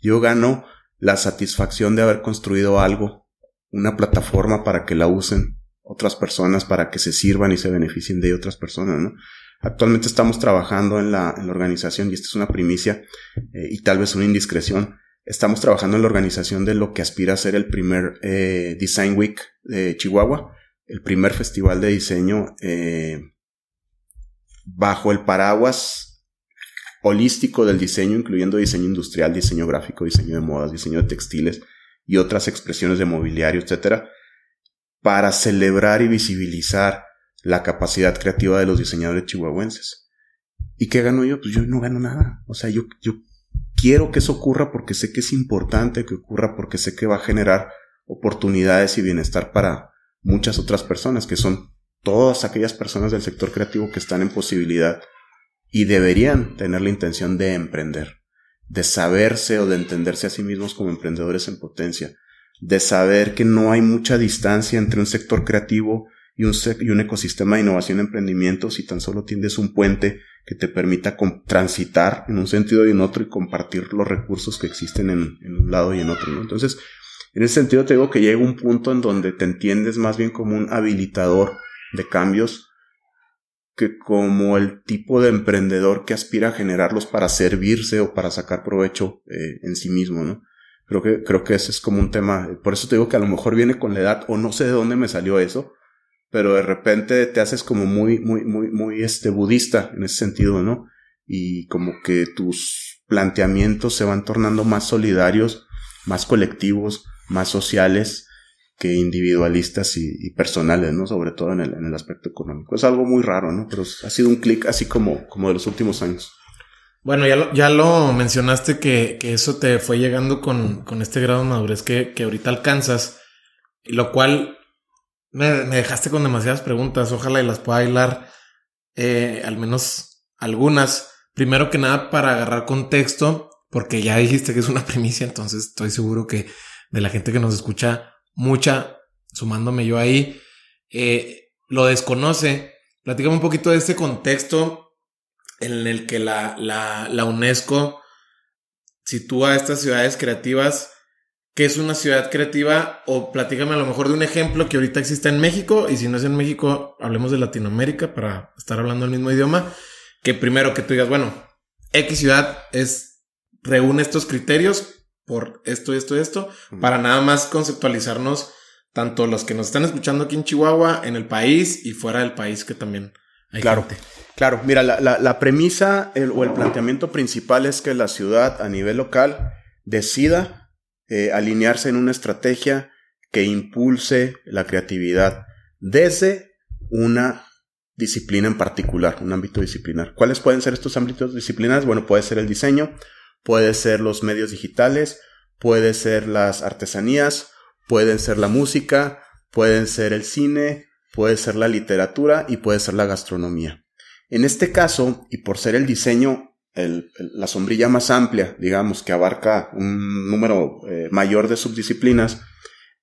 Yo gano la satisfacción de haber construido algo, una plataforma para que la usen otras personas, para que se sirvan y se beneficien de otras personas, ¿no? Actualmente estamos trabajando en la, organización, y esta es una primicia eh, y tal vez una indiscreción, estamos trabajando en la organización de lo que aspira a ser el primer eh, Design Week de Chihuahua, el primer festival de diseño eh, bajo el paraguas holístico del diseño, incluyendo diseño industrial, diseño gráfico, diseño de modas, diseño de textiles y otras expresiones de mobiliario, etcétera, para celebrar y visibilizar la capacidad creativa de los diseñadores chihuahuenses. ¿Y qué gano yo? Pues yo no gano nada. O sea, yo, yo quiero que eso ocurra porque sé que es importante que ocurra, porque sé que va a generar oportunidades y bienestar para muchas otras personas, que son todas aquellas personas del sector creativo que están en posibilidad y deberían tener la intención de emprender, de saberse o de entenderse a sí mismos como emprendedores en potencia, de saber que no hay mucha distancia entre un sector creativo y un, y un ecosistema de innovación y emprendimiento si tan solo tienes un puente que te permita transitar en un sentido y en otro y compartir los recursos que existen en, un lado y en otro. Entonces, en ese sentido te digo que llega un punto en donde te entiendes más bien como un habilitador de cambios que como el tipo de emprendedor que aspira a generarlos para servirse o para sacar provecho eh, en sí mismo, ¿no? Creo que, creo que ese es como un tema, por eso te digo que a lo mejor viene con la edad o no sé de dónde me salió eso, pero de repente te haces como muy, muy, muy, muy este budista en ese sentido, ¿no? Y como que tus planteamientos se van tornando más solidarios, más colectivos, más sociales, que individualistas y, personales, ¿no? Sobre todo en el, en el, aspecto económico. Es algo muy raro, ¿no? Pero ha sido un clic así como, como de los últimos años. Bueno, ya lo, ya lo mencionaste que, que eso te fue llegando con, con este grado de madurez que, que ahorita alcanzas, lo cual Me, dejaste con demasiadas preguntas. Ojalá y las pueda bailar eh, al menos algunas. Primero que nada, para agarrar contexto, porque ya dijiste que es una primicia, entonces estoy seguro que de la gente que nos escucha, mucha, sumándome yo ahí, eh, lo desconoce. Platícame un poquito de este contexto en el que la, la, la UNESCO sitúa estas ciudades creativas ¿Qué es una ciudad creativa? O platícame a lo mejor de un ejemplo que ahorita existe en México, y si no es en México, hablemos de Latinoamérica para estar hablando el mismo idioma. Que primero que tú digas, bueno, X ciudad es, reúne estos criterios por esto, esto, esto, para nada más conceptualizarnos tanto los que nos están escuchando aquí en Chihuahua, en el país y fuera del país que también hay claro. Claro, mira, la, la, premisa o el planteamiento principal es que la ciudad a nivel local decida eh, alinearse en una estrategia que impulse la creatividad desde una disciplina en particular, un ámbito disciplinar. ¿Cuáles pueden ser estos ámbitos disciplinares? Bueno, puede ser el diseño, puede ser los medios digitales, puede ser las artesanías, pueden ser la música, pueden ser el cine, puede ser la literatura y puede ser la gastronomía. En este caso, y por ser el diseño la sombrilla más amplia, digamos, que abarca un número eh, mayor de subdisciplinas,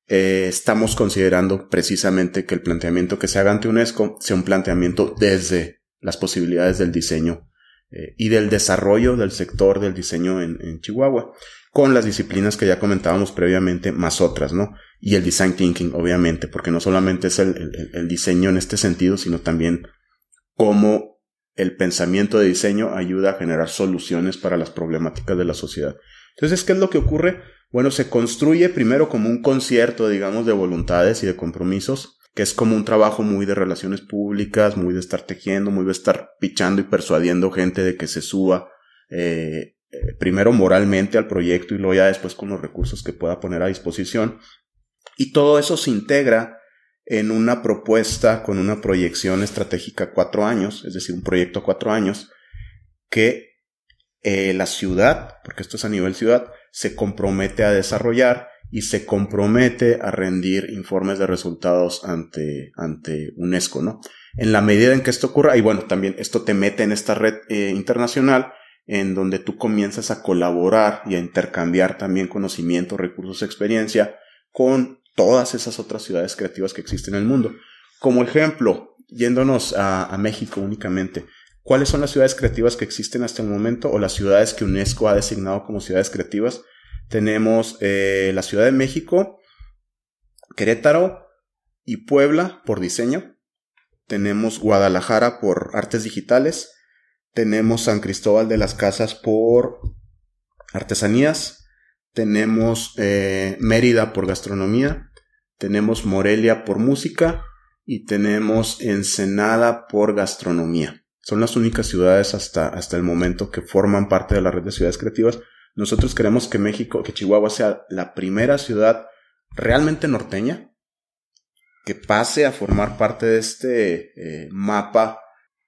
eh, estamos considerando precisamente que el planteamiento que se haga ante UNESCO sea un planteamiento desde las posibilidades del diseño eh, y del desarrollo del sector del diseño en, Chihuahua, con las disciplinas que ya comentábamos previamente, más otras, ¿no? Y el design thinking, obviamente, porque no solamente es el, el diseño en este sentido, sino también cómo el pensamiento de diseño ayuda a generar soluciones para las problemáticas de la sociedad. Entonces, ¿qué es lo que ocurre? Bueno, se construye primero como un concierto, digamos, de voluntades y de compromisos, que es como un trabajo muy de relaciones públicas, muy de estar tejiendo, muy de estar pichando y persuadiendo gente de que se suba, eh, eh, primero moralmente al proyecto y luego ya después con los recursos que pueda poner a disposición. Y todo eso se integra en una propuesta con una proyección estratégica cuatro años, es decir, un proyecto a cuatro años, que eh, la ciudad, porque esto es a nivel ciudad, se compromete a desarrollar y se compromete a rendir informes de resultados ante, ante UNESCO, ¿no? En la medida en que esto ocurra, y bueno, también esto te mete en esta red eh, internacional en donde tú comienzas a colaborar y a intercambiar también conocimiento, recursos, experiencia con todas esas otras ciudades creativas que existen en el mundo. Como ejemplo, yéndonos a, México únicamente, ¿cuáles son las ciudades creativas que existen hasta el momento o las ciudades que UNESCO ha designado como ciudades creativas? Tenemos eh, la Ciudad de México, Querétaro y Puebla por diseño. Tenemos Guadalajara por artes digitales. Tenemos San Cristóbal de las Casas por artesanías. Tenemos eh, Mérida por gastronomía tenemos Morelia por música y tenemos Ensenada por gastronomía. Son las únicas ciudades hasta, hasta el momento que forman parte de la red de ciudades creativas. Nosotros queremos que México, que Chihuahua sea la primera ciudad realmente norteña que pase a formar parte de este eh, mapa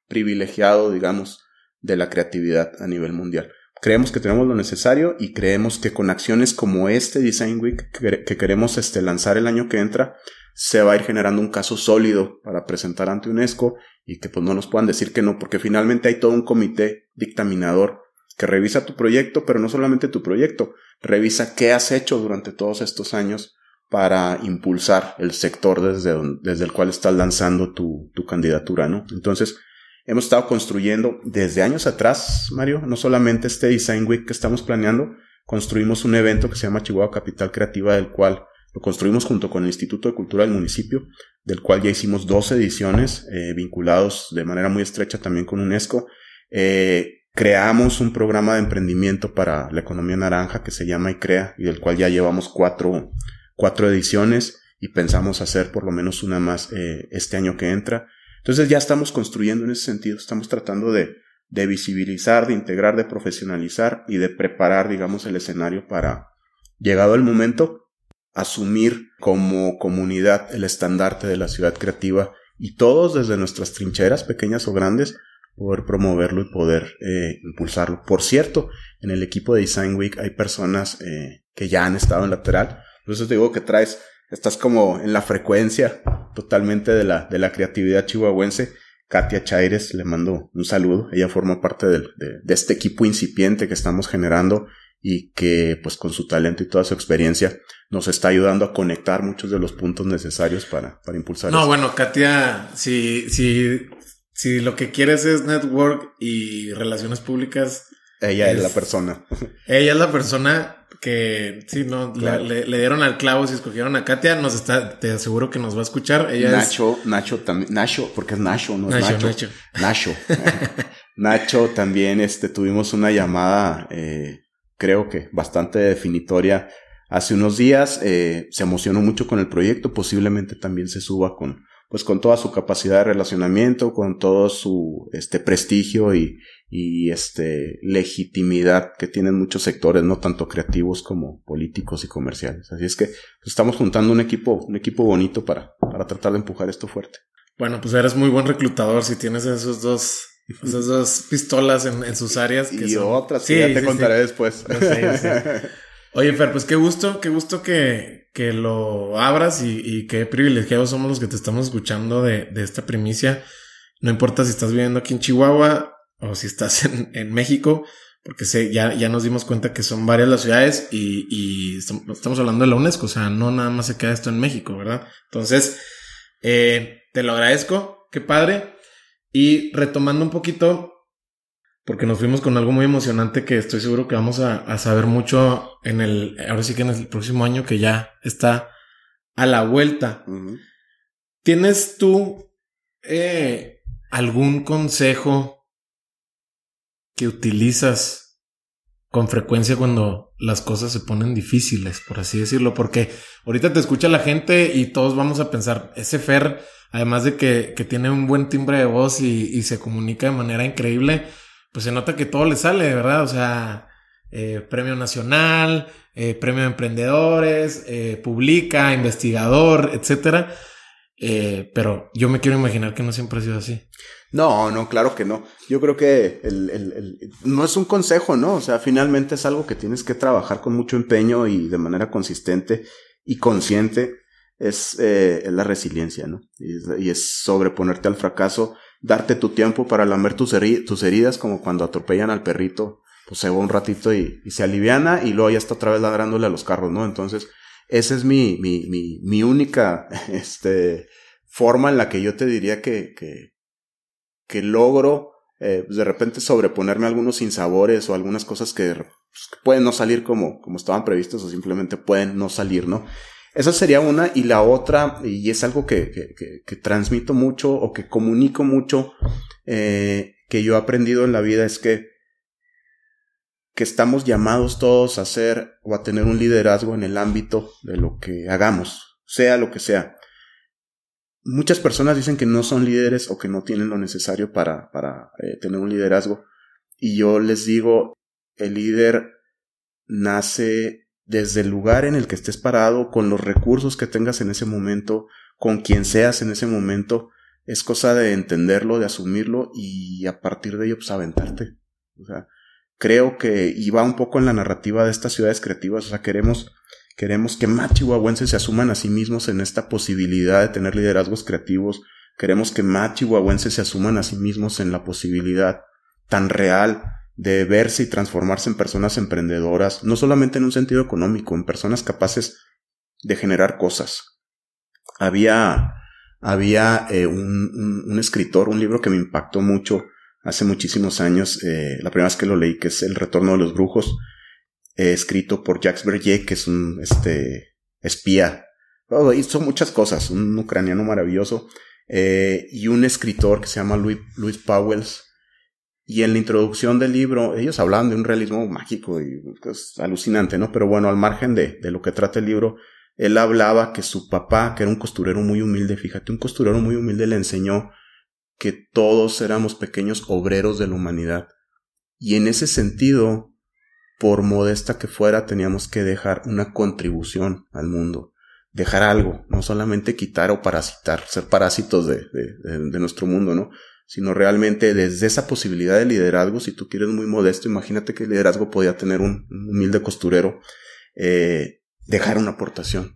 privilegiado, digamos, de la creatividad a nivel mundial. Creemos que tenemos lo necesario y creemos que con acciones como este Design Week que, queremos este, lanzar el año que entra, se va a ir generando un caso sólido para presentar ante UNESCO y que pues no nos puedan decir que no, porque finalmente hay todo un comité dictaminador que revisa tu proyecto, pero no solamente tu proyecto, revisa qué has hecho durante todos estos años para impulsar el sector desde, desde el cual estás lanzando tu, tu candidatura, ¿no? Entonces, hemos estado construyendo desde años atrás, Mario, no solamente este Design Week que estamos planeando, construimos un evento que se llama Chihuahua Capital Creativa, del cual lo construimos junto con el Instituto de Cultura del municipio, del cual ya hicimos dos ediciones eh, vinculados de manera muy estrecha también con UNESCO. Eh, creamos un programa de emprendimiento para la economía naranja que se llama ICREA y del cual ya llevamos cuatro, cuatro ediciones y pensamos hacer por lo menos una más eh, este año que entra. Entonces ya estamos construyendo en ese sentido, estamos tratando de, de visibilizar, de integrar, de profesionalizar y de preparar, digamos, el escenario para, llegado el momento, asumir como comunidad el estandarte de la ciudad creativa y todos desde nuestras trincheras, pequeñas o grandes, poder promoverlo y poder eh, impulsarlo. Por cierto, en el equipo de Design Week hay personas eh, que ya han estado en lateral. Entonces te digo que traes, estás como en la frecuencia totalmente de la, de la creatividad chihuahuense. Katia Chaires, le mando un saludo. Ella forma parte de, de, este equipo incipiente que estamos generando y que pues con su talento y toda su experiencia nos está ayudando a conectar muchos de los puntos necesarios para, para impulsar. No, bueno, Katia, si, si, si lo que quieres es network y relaciones públicas. Ella es, la persona. Ella es la persona que sí, no, le, dieron al clavo si escogieron a Katia, nos está, te aseguro que nos va a escuchar. Ella Nacho, Nacho también, Nacho, porque es Nacho, no es Nacho. Nacho. Nacho. Nacho también, este, tuvimos una llamada, eh, creo que bastante definitoria hace unos días, eh, se emocionó mucho con el proyecto, posiblemente también se suba con, pues con toda su capacidad de relacionamiento, con todo su, este, prestigio y, y este legitimidad que tienen muchos sectores, no tanto creativos como políticos y comerciales. Así es que pues, estamos juntando un equipo, un equipo bonito para, para tratar de empujar esto fuerte. Bueno, pues eres muy buen reclutador si tienes esos dos, esas dos pistolas en, sus áreas. y otras sí, ya te contaré después. Oye, Fer, pues qué gusto, qué gusto que, que lo abras y, qué privilegiados somos los que te estamos escuchando de, de esta primicia. No importa si estás viviendo aquí en Chihuahua o si estás en, en México, porque ya, ya nos dimos cuenta que son varias las ciudades y, y estamos hablando de la UNESCO, o sea, no nada más se queda esto en México, ¿verdad? Entonces, eh, te lo agradezco, qué padre. Y retomando un poquito, porque nos fuimos con algo muy emocionante que estoy seguro que vamos a, a saber mucho en el, ahora sí que en el próximo año que ya está a la vuelta. ¿Tienes tú eh, algún consejo que utilizas con frecuencia cuando las cosas se ponen difíciles, por así decirlo, porque ahorita te escucha la gente y todos vamos a pensar, ese Fer, además de que, que tiene un buen timbre de voz y, y, se comunica de manera increíble, pues se nota que todo le sale, ¿verdad? O sea, eh, premio nacional, eh, premio de emprendedores, eh, publica, investigador, etcétera. Pero yo me quiero imaginar que no siempre ha sido así. No, no, claro que no. Yo creo que el, el, no es un consejo, ¿no? O sea, finalmente es algo que tienes que trabajar con mucho empeño y de manera consistente y consciente. Es, la resiliencia, ¿no? Y, es sobreponerte al fracaso, darte tu tiempo para lamer tus, heridas, como cuando atropellan al perrito, pues se va un ratito y, se aliviana y luego ya está otra vez ladrándole a los carros, ¿no? Entonces, esa es mi, mi, mi, única, este, forma en la que yo te diría que, que, que logro eh, de repente sobreponerme a algunos sinsabores o algunas cosas que, pues, pueden no salir como, como estaban previstos o simplemente pueden no salir, ¿no? Esa sería una y la otra, y es algo que, que, que, transmito mucho o que comunico mucho, eh, que yo he aprendido en la vida es que, que estamos llamados todos a ser o a tener un liderazgo en el ámbito de lo que hagamos, sea lo que sea muchas personas dicen que no son líderes o que no tienen lo necesario para, para eh, tener un liderazgo. Y yo les digo, el líder nace desde el lugar en el que estés parado, con los recursos que tengas en ese momento, con quien seas en ese momento. Es cosa de entenderlo, de asumirlo y a partir de ello, pues aventarte. O sea, creo que, y va un poco en la narrativa de estas ciudades creativas, o sea, queremos Queremos que más chihuahuenses se asuman a sí mismos en esta posibilidad de tener liderazgos creativos. Queremos que más chihuahuenses se asuman a sí mismos en la posibilidad tan real de verse y transformarse en personas emprendedoras, no solamente en un sentido económico, en personas capaces de generar cosas. Había, había eh, un, un, escritor, un libro que me impactó mucho hace muchísimos años, eh, la primera vez que lo leí, que es El Retorno de los Brujos, eh, escrito por Jacques Berger, que es un este, espía. Oh, hizo muchas cosas, un ucraniano maravilloso. Y un escritor que se llama Louis, Louis Powells. Y en la introducción del libro, ellos hablaban de un realismo mágico y pues, alucinante, ¿no? Pero bueno, al margen de, de lo que trata el libro, él hablaba que su papá, que era un costurero muy humilde, fíjate, un costurero muy humilde le enseñó que todos éramos pequeños obreros de la humanidad. Y en ese sentido, por modesta que fuera, teníamos que dejar una contribución al mundo, dejar algo, no solamente quitar o parasitar, ser parásitos de, de, nuestro mundo, ¿no? Sino realmente desde esa posibilidad de liderazgo, si tú quieres muy modesto, imagínate que el liderazgo podía tener un, humilde costurero, eh, dejar una aportación,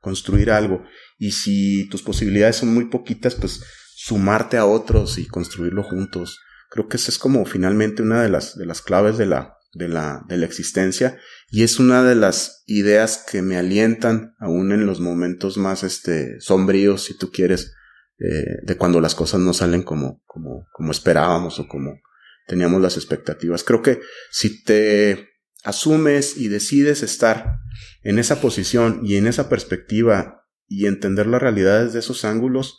construir algo. Y si tus posibilidades son muy poquitas, pues sumarte a otros y construirlo juntos. Creo que esa es como finalmente una de las, de las claves de la, de la, de la existencia y es una de las ideas que me alientan aún en los momentos más este, sombríos, si tú quieres, eh, de cuando las cosas no salen como, como, como esperábamos o como teníamos las expectativas. Creo que si te asumes y decides estar en esa posición y en esa perspectiva y entender las realidades de esos ángulos,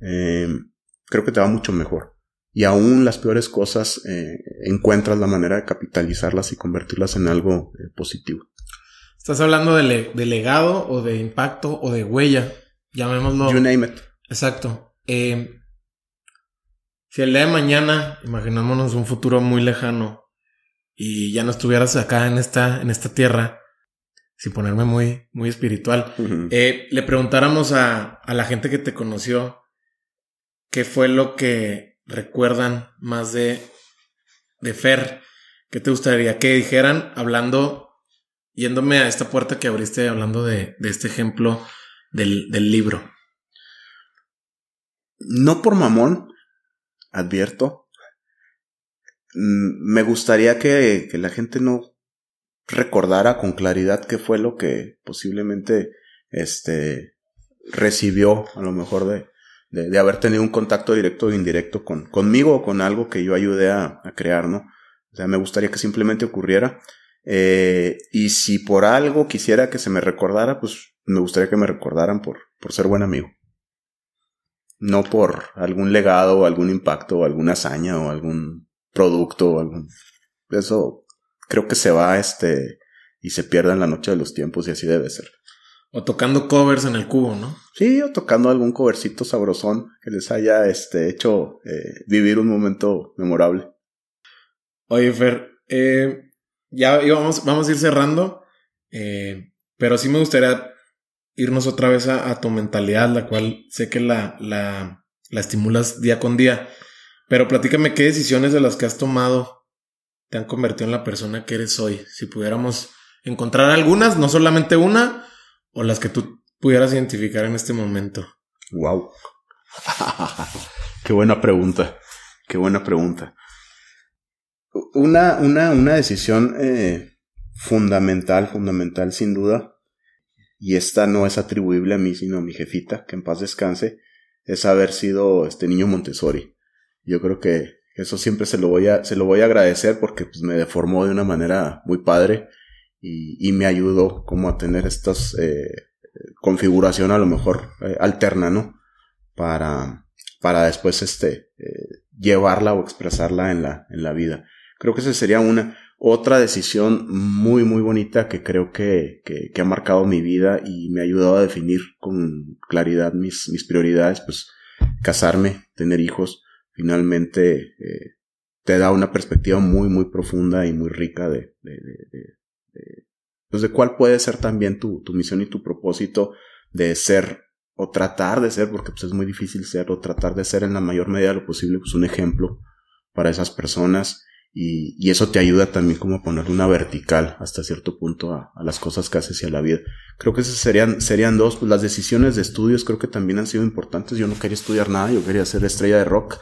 eh, creo que te va mucho mejor. Y aún las peores cosas eh, encuentras la manera de capitalizarlas y convertirlas en algo eh, positivo. Estás hablando de, legado o de impacto o de huella, llamémoslo. You name it. Exacto. si el día de mañana, imaginémonos un futuro muy lejano, y ya no estuvieras acá en esta, en esta tierra, sin ponerme muy, muy espiritual, eh, le preguntáramos a, a la gente que te conoció qué fue lo que recuerdan más de, de Fer, qué te gustaría que dijeran hablando, yéndome a esta puerta que abriste hablando de, de este ejemplo del, del libro. No por mamón, advierto, Mm, me gustaría que, la gente no recordara con claridad qué fue lo que posiblemente este recibió a lo mejor de, de, haber tenido un contacto directo o indirecto con, conmigo o con algo que yo ayudé a, crear, ¿no? O sea, me gustaría que simplemente ocurriera. Eh, y si por algo quisiera que se me recordara, pues me gustaría que me recordaran por, por ser buen amigo. No por algún legado o algún impacto o alguna hazaña o algún producto o algún. Eso creo que se va este y se pierde en la noche de los tiempos y así debe ser. O tocando covers en el cubo, ¿no? Sí, o tocando algún covercito sabrosón que les haya este, hecho eh, vivir un momento memorable. Oye, Fer, eh, ya vamos, vamos a ir cerrando, eh, pero sí me gustaría irnos otra vez a, tu mentalidad, la cual sé que la, la, la estimulas día con día. Pero platícame qué decisiones de las que has tomado te han convertido en la persona que eres hoy. Si pudiéramos encontrar algunas, no solamente una, o las que tú pudieras identificar en este momento. Wow. Qué buena pregunta. Qué buena pregunta. Una, una, una decisión eh, fundamental, fundamental sin duda, y esta no es atribuible a mí, sino a mi jefita, que en paz descanse, es haber sido este niño Montessori. Yo creo que eso siempre se lo voy a, se lo voy a agradecer porque pues, me deformó de una manera muy padre y, y me ayudó como a tener esta eh, configuración a lo mejor eh, alterna, ¿no? Para, para después este, eh, llevarla o expresarla en la, en la vida. Creo que esa sería una. Otra decisión muy, muy bonita que creo que, que, ha marcado mi vida y me ha ayudado a definir con claridad mis, mis prioridades, pues casarme, tener hijos finalmente eh, te da una perspectiva muy, muy profunda y muy rica de, pues de cuál puede ser también tu, tu misión y tu propósito de ser o tratar de ser, porque pues es muy difícil ser, o tratar de ser en la mayor medida de lo posible, pues un ejemplo para esas personas y, eso te ayuda también como a poner una vertical hasta cierto punto a, a, las cosas que haces y a la vida. Creo que esas serían, serían dos, pues las decisiones de estudios creo que también han sido importantes. Yo no quería estudiar nada, yo quería ser estrella de rock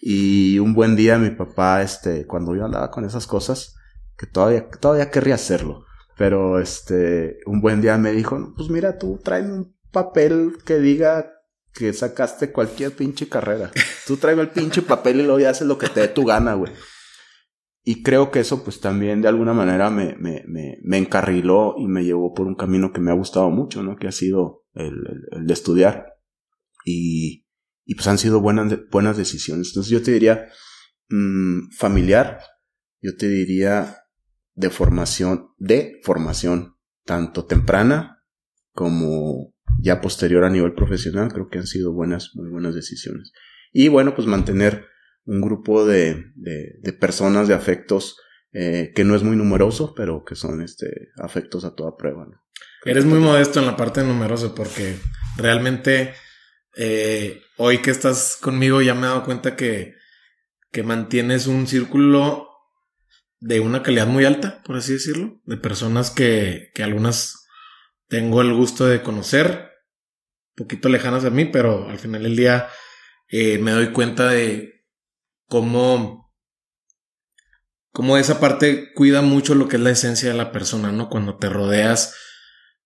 y un buen día mi papá, este, cuando yo andaba con esas cosas, que todavía, todavía querría hacerlo, pero este, un buen día me dijo, pues mira, tú tráeme un papel que diga que sacaste cualquier pinche carrera. Tú tráeme el pinche papel y luego ya haces lo que te dé tu gana, güey. Y creo que eso pues también de alguna manera me, me, me, me, encarriló y me llevó por un camino que me ha gustado mucho, ¿no? Que ha sido el, el, de estudiar. Y, y pues han sido buenas, buenas decisiones. Entonces yo te diría mmm, familiar, yo te diría de formación, de formación, tanto temprana como ya posterior a nivel profesional, creo que han sido buenas, muy buenas decisiones. Y bueno, pues mantener un grupo de, de, personas, de afectos, eh, que no es muy numeroso, pero que son este, afectos a toda prueba. Eres muy modesto en la parte numerosa porque realmente eh, hoy que estás conmigo ya me he dado cuenta que, que mantienes un círculo de una calidad muy alta, por así decirlo, de personas que, que algunas tengo el gusto de conocer poquito lejanas a mí, pero al final del día eh, me doy cuenta de cómo, cómo esa parte cuida mucho lo que es la esencia de la persona, ¿no? Cuando te rodeas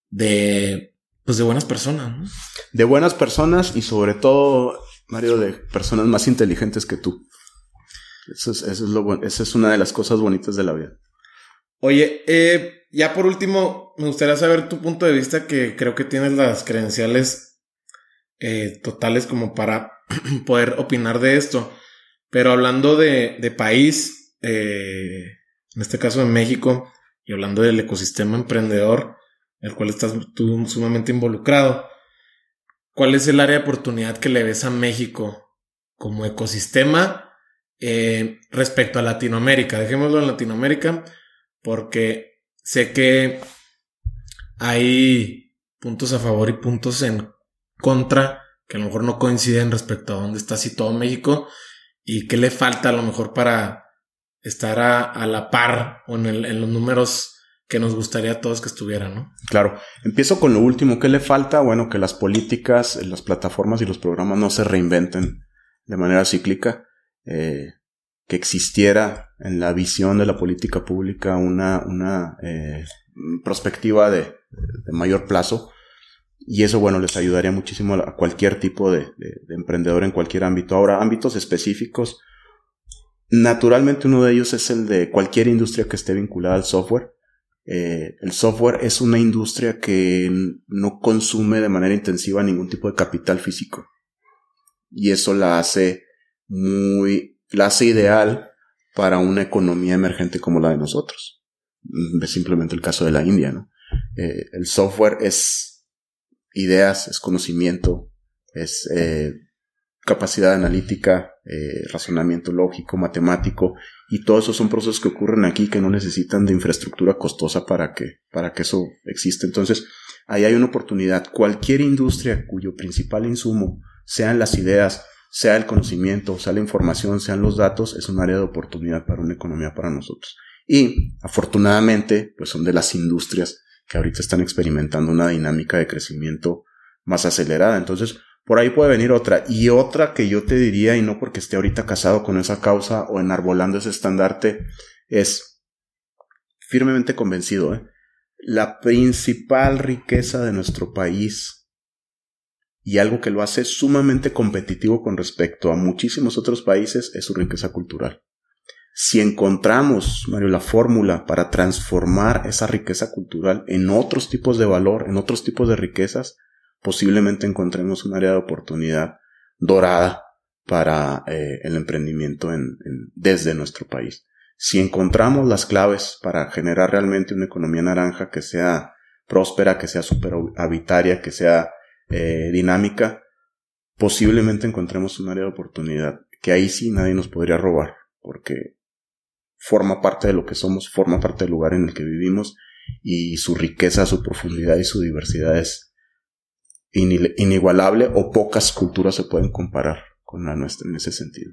de, pues de buenas personas, ¿no? De buenas personas y sobre todo, Mario, de personas más inteligentes que tú. Eso es, eso es lo, esa es una de las cosas bonitas de la vida. Oye, eh, ya por último, me gustaría saber tu punto de vista, que creo que tienes las credenciales eh, totales como para poder opinar de esto. Pero hablando de, de país, eh, en este caso de México, y hablando del ecosistema emprendedor, el cual estás tú sumamente involucrado, ¿cuál es el área de oportunidad que le ves a México como ecosistema eh, respecto a Latinoamérica? Dejémoslo en Latinoamérica porque sé que hay puntos a favor y puntos en contra que a lo mejor no coinciden respecto a dónde está situado México y qué le falta a lo mejor para estar a, la par o en, en, los números que nos gustaría a todos que estuvieran, ¿no? Claro. Empiezo con lo último. ¿Qué le falta? Bueno, que las políticas, las plataformas y los programas no se reinventen de manera cíclica. Eh, que existiera en la visión de la política pública una, una eh, perspectiva de, de, mayor plazo. Y eso, bueno, les ayudaría muchísimo a cualquier tipo de, de, emprendedor en cualquier ámbito. Ahora, ámbitos específicos. Naturalmente uno de ellos es el de cualquier industria que esté vinculada al software. Eh, el software es una industria que no consume de manera intensiva ningún tipo de capital físico. Y eso la hace muy la hace ideal para una economía emergente como la de nosotros. Es simplemente el caso de la India, ¿no? Eh, el software es ideas, es conocimiento, es eh, capacidad analítica, eh, razonamiento lógico, matemático, y todos esos son procesos que ocurren aquí que no necesitan de infraestructura costosa para que, para que eso exista. Entonces, ahí hay una oportunidad. Cualquier industria cuyo principal insumo sean las ideas, sea el conocimiento, sea la información, sean los datos, es un área de oportunidad para una economía para nosotros. Y afortunadamente, pues son de las industrias que ahorita están experimentando una dinámica de crecimiento más acelerada. Entonces, por ahí puede venir otra. Y otra que yo te diría, y no porque esté ahorita casado con esa causa o enarbolando ese estandarte, es firmemente convencido, ¿eh? la principal riqueza de nuestro país y algo que lo hace sumamente competitivo con respecto a muchísimos otros países es su riqueza cultural. Si encontramos, Mario, la fórmula para transformar esa riqueza cultural en otros tipos de valor, en otros tipos de riquezas, posiblemente encontremos un área de oportunidad dorada para eh, el emprendimiento en, desde nuestro país. Si encontramos las claves para generar realmente una economía naranja que sea próspera, que sea superhabitaria, que sea eh, dinámica, posiblemente encontremos un área de oportunidad que ahí sí nadie nos podría robar, porque forma parte de lo que somos, forma parte del lugar en el que vivimos y su riqueza, su profundidad y su diversidad es inigualable o pocas culturas se pueden comparar con la nuestra en ese sentido.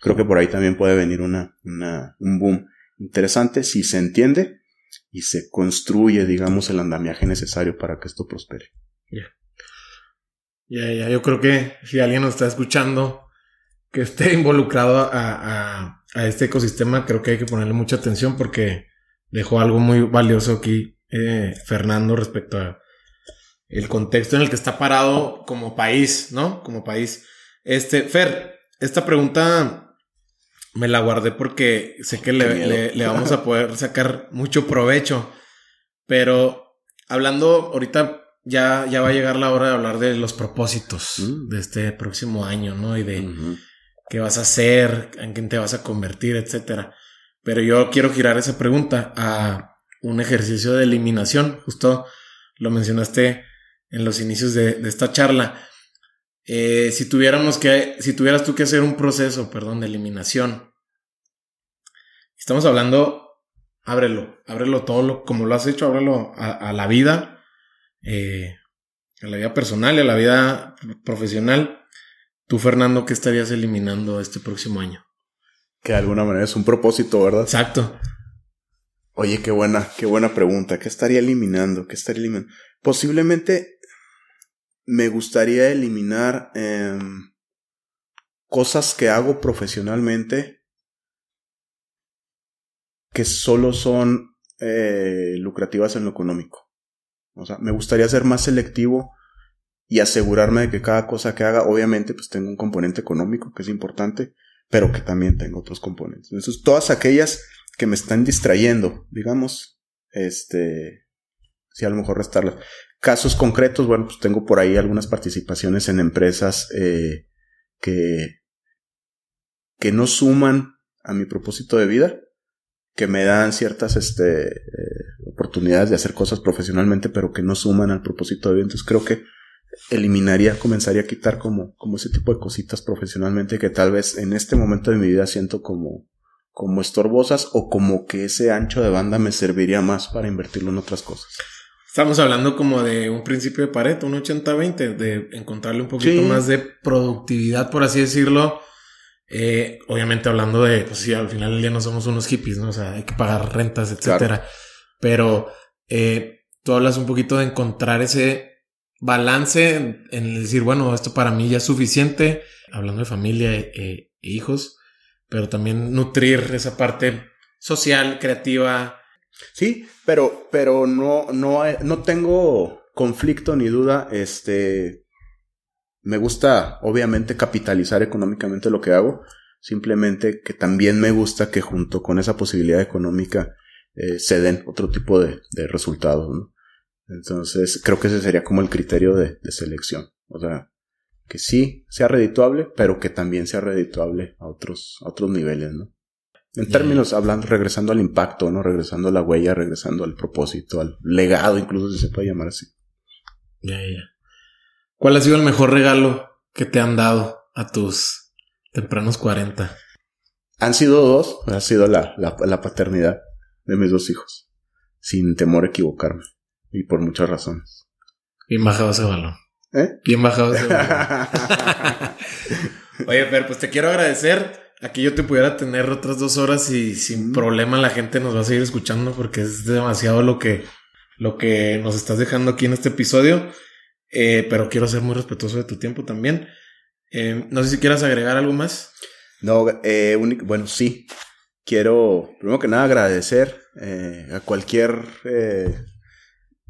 creo que por ahí también puede venir una, un boom interesante si se entiende y se construye, digamos, el andamiaje necesario para que esto prospere. Ya, ya, yo creo que si alguien nos está escuchando que esté involucrado a, a, este ecosistema, creo que hay que ponerle mucha atención porque dejó algo muy valioso aquí eh, Fernando respecto a el contexto en el que está parado como país, ¿no? Como país. Este, Fer, esta pregunta me la guardé porque sé que le, le, le vamos a poder sacar mucho provecho, pero hablando ahorita ya, ya va a llegar la hora de hablar de los propósitos mm. de este próximo año, ¿no? Y de qué vas a hacer, en quién te vas a convertir, etcétera. Pero yo quiero girar esa pregunta a un ejercicio de eliminación. Justo lo mencionaste en los inicios de, esta charla. Eh, si tuviéramos que, si tuvieras tú que hacer un proceso, perdón, de eliminación. Estamos hablando, ábrelo, ábrelo todo como lo has hecho, ábrelo a, a la vida, eh, a la vida personal y a la vida profesional. Tú, Fernando, ¿qué estarías eliminando este próximo año? Que de alguna manera es un propósito, ¿verdad? Exacto. Oye, qué buena, qué buena pregunta. ¿Qué estaría eliminando? ¿Qué estaría eliminando? Posiblemente me gustaría eliminar em, cosas que hago profesionalmente que solo son eh, lucrativas en lo económico. O sea, me gustaría ser más selectivo y asegurarme de que cada cosa que haga, obviamente, pues tenga un componente económico, que es importante, pero que también tenga otros componentes. Entonces, todas aquellas que me están distrayendo, digamos, este, si a lo mejor restarlas. Casos concretos, bueno, pues tengo por ahí algunas participaciones en empresas eh, que, que no suman a mi propósito de vida, que me dan ciertas este, eh, oportunidades de hacer cosas profesionalmente, pero que no suman al propósito de vida. Entonces creo que eliminaría, comenzaría a quitar como, como ese tipo de cositas profesionalmente que tal vez en este momento de mi vida siento como, como estorbosas o como que ese ancho de banda me serviría más para invertirlo en otras cosas. Estamos hablando como de un principio de Pareto, un 80-20, de encontrarle un poquito más de productividad, por así decirlo. Eh, obviamente hablando de, pues sí, al final del día no somos unos hippies, ¿no? O sea, hay que pagar rentas, etcétera. Pero eh, tú hablas un poquito de encontrar ese balance en, decir, bueno, esto para mí ya es suficiente, hablando de familia eh, e hijos, pero también nutrir esa parte social, creativa. Sí, pero, pero no, no, no tengo conflicto ni duda. Este, me gusta, obviamente, capitalizar económicamente lo que hago. Simplemente que también me gusta que junto con esa posibilidad económica eh, se den otro tipo de, de resultados. ¿no? Entonces, creo que ese sería como el criterio de, selección. O sea, que sí sea redituable, pero que también sea redituable a otros, a otros niveles, ¿no? En términos, hablando, regresando al impacto, ¿no? Regresando a la huella, regresando al propósito, al legado, incluso si se puede llamar así. Ya, ya. ¿Cuál ha sido el mejor regalo que te han dado a tus tempranos 40? Han sido dos. Ha sido la, la, la paternidad de mis dos hijos. Sin temor a equivocarme. Y por muchas razones. Bien bajado ese balón. ¿Eh? Bien bajado ese balón. Oye, Fer, pues te quiero agradecer. Aquí yo te pudiera tener otras dos horas y sin problema la gente nos va a seguir escuchando porque es demasiado lo que, lo que nos estás dejando aquí en este episodio. Eh, pero quiero ser muy respetuoso de tu tiempo también. Eh, no sé si quieras agregar algo más. No, eh, bueno, sí. Quiero, primero que nada, agradecer a cualquier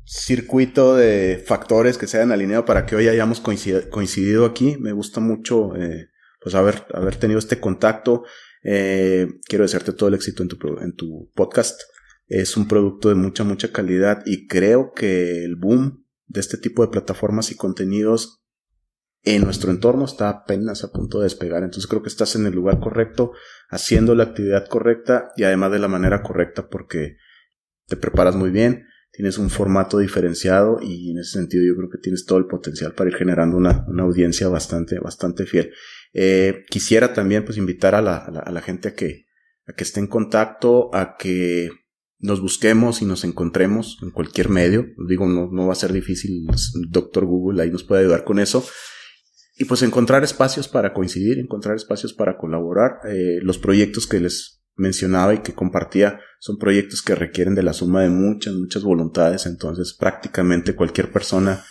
circuito de factores que se hayan alineado para que hoy hayamos coincidido, aquí. Me gusta mucho eh, pues haber, haber tenido este contacto. Eh, quiero desearte todo el éxito en tu, en tu podcast. Es un producto de mucha, mucha calidad y creo que el boom de este tipo de plataformas y contenidos en nuestro entorno está apenas a punto de despegar. Entonces creo que estás en el lugar correcto, haciendo la actividad correcta y además de la manera correcta porque te preparas muy bien, tienes un formato diferenciado y en ese sentido yo creo que tienes todo el potencial para ir generando una, una audiencia bastante, bastante fiel. Eh, quisiera también pues invitar a la, a la, gente a que, a que esté en contacto, a que nos busquemos y nos encontremos en cualquier medio. Digo, no, no va a ser difícil, Doctor Google ahí nos puede ayudar con eso. Y pues encontrar espacios para coincidir, encontrar espacios para colaborar. Eh, los proyectos que les mencionaba y que compartía son proyectos que requieren de la suma de muchas, muchas voluntades, entonces prácticamente cualquier persona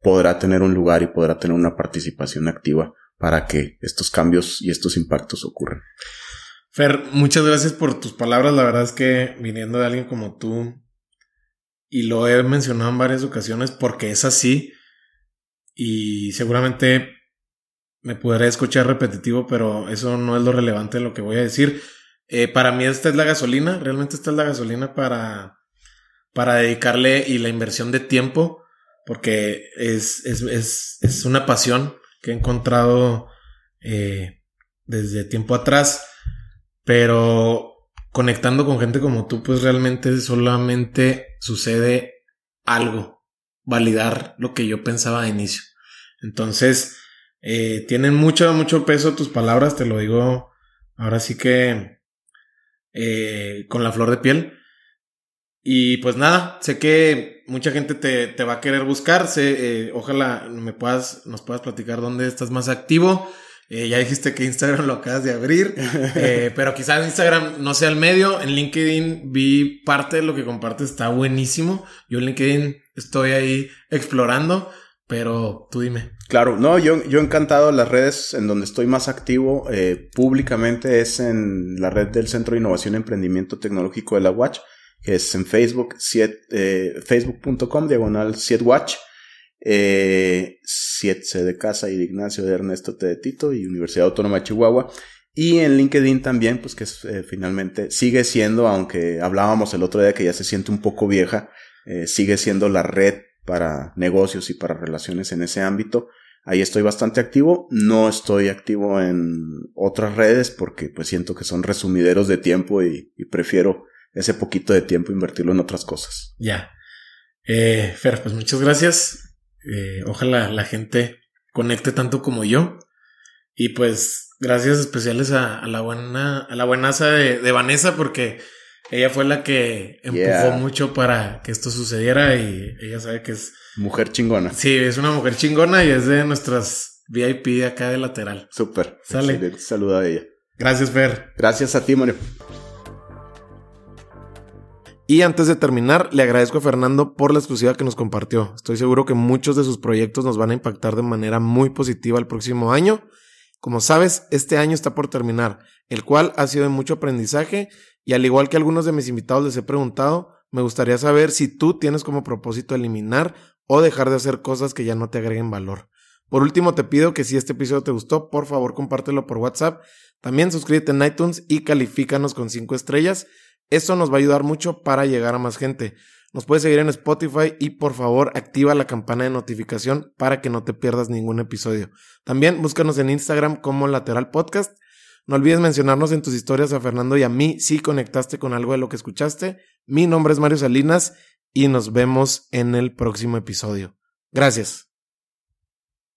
podrá tener un lugar y podrá tener una participación activa para que estos cambios y estos impactos ocurran. Fer, muchas gracias por tus palabras. La verdad es que viniendo de alguien como tú, y lo he mencionado en varias ocasiones porque es así, y seguramente me podré escuchar repetitivo, pero eso no es lo relevante de lo que voy a decir. Eh, para mí esta es la gasolina, realmente esta es la gasolina para, para dedicarle y la inversión de tiempo, porque es, es, es, es una pasión que he encontrado eh, desde tiempo atrás, pero conectando con gente como tú, pues realmente solamente sucede algo, validar lo que yo pensaba de inicio. Entonces, eh, tienen mucho, mucho peso tus palabras, te lo digo ahora sí que eh, con la flor de piel. Y pues nada, sé que mucha gente te, te va a querer buscar. Sé, eh, ojalá me puedas, nos puedas platicar dónde estás más activo. Eh, ya dijiste que Instagram lo acabas de abrir, pero quizás Instagram no sea el medio. En LinkedIn vi parte de lo que compartes, está buenísimo. Yo en LinkedIn estoy ahí explorando, Pero tú dime. Claro, no, yo, yo encantado. Las redes en donde estoy más activo eh, públicamente es en la red del Centro de Innovación y Emprendimiento Tecnológico de la Watch, que es en Facebook, eh, facebook.com, diagonal 7watch. Eh, 7 de casa y de Ignacio de Ernesto T. y Universidad Autónoma de Chihuahua. Y en LinkedIn también, pues que eh, finalmente sigue siendo, aunque hablábamos el otro día que ya se siente un poco vieja, eh, sigue siendo la red para negocios y para relaciones en ese ámbito. Ahí estoy bastante activo. No estoy activo en otras redes porque pues siento que son resumideros de tiempo y, prefiero ese poquito de tiempo invertirlo en otras cosas. Ya. Eh, Fer, pues muchas gracias. Eh, ojalá la gente conecte tanto como yo. Y pues gracias especiales a, la buena, a la buenaza de, de Vanessa porque ella fue la que empujó mucho para que esto sucediera y ella sabe que es... Mujer chingona. Sí, es una mujer chingona y es de nuestras VIP de acá de lateral. Súper. Sale. Saluda a ella. Gracias, Fer. Gracias a ti, Mario. Y antes de terminar, le agradezco a Fernando por la exclusiva que nos compartió. Estoy seguro que muchos de sus proyectos nos van a impactar de manera muy positiva el próximo año. Como sabes, este año está por terminar, el cual ha sido de mucho aprendizaje y al igual que algunos de mis invitados les he preguntado, me gustaría saber si tú tienes como propósito eliminar o dejar de hacer cosas que ya no te agreguen valor. Por último, te pido que si este episodio te gustó, por favor compártelo por WhatsApp. También suscríbete en iTunes y califícanos con 5 estrellas. Esto nos va a ayudar mucho para llegar a más gente. Nos puedes seguir en Spotify y por favor activa la campana de notificación para que no te pierdas ningún episodio. También búscanos en Instagram como Lateral Podcast no olvides mencionarnos en tus historias a Fernando y a mí si conectaste con algo de lo que escuchaste. Mi nombre es Mario Salinas y nos vemos en el próximo episodio. Gracias.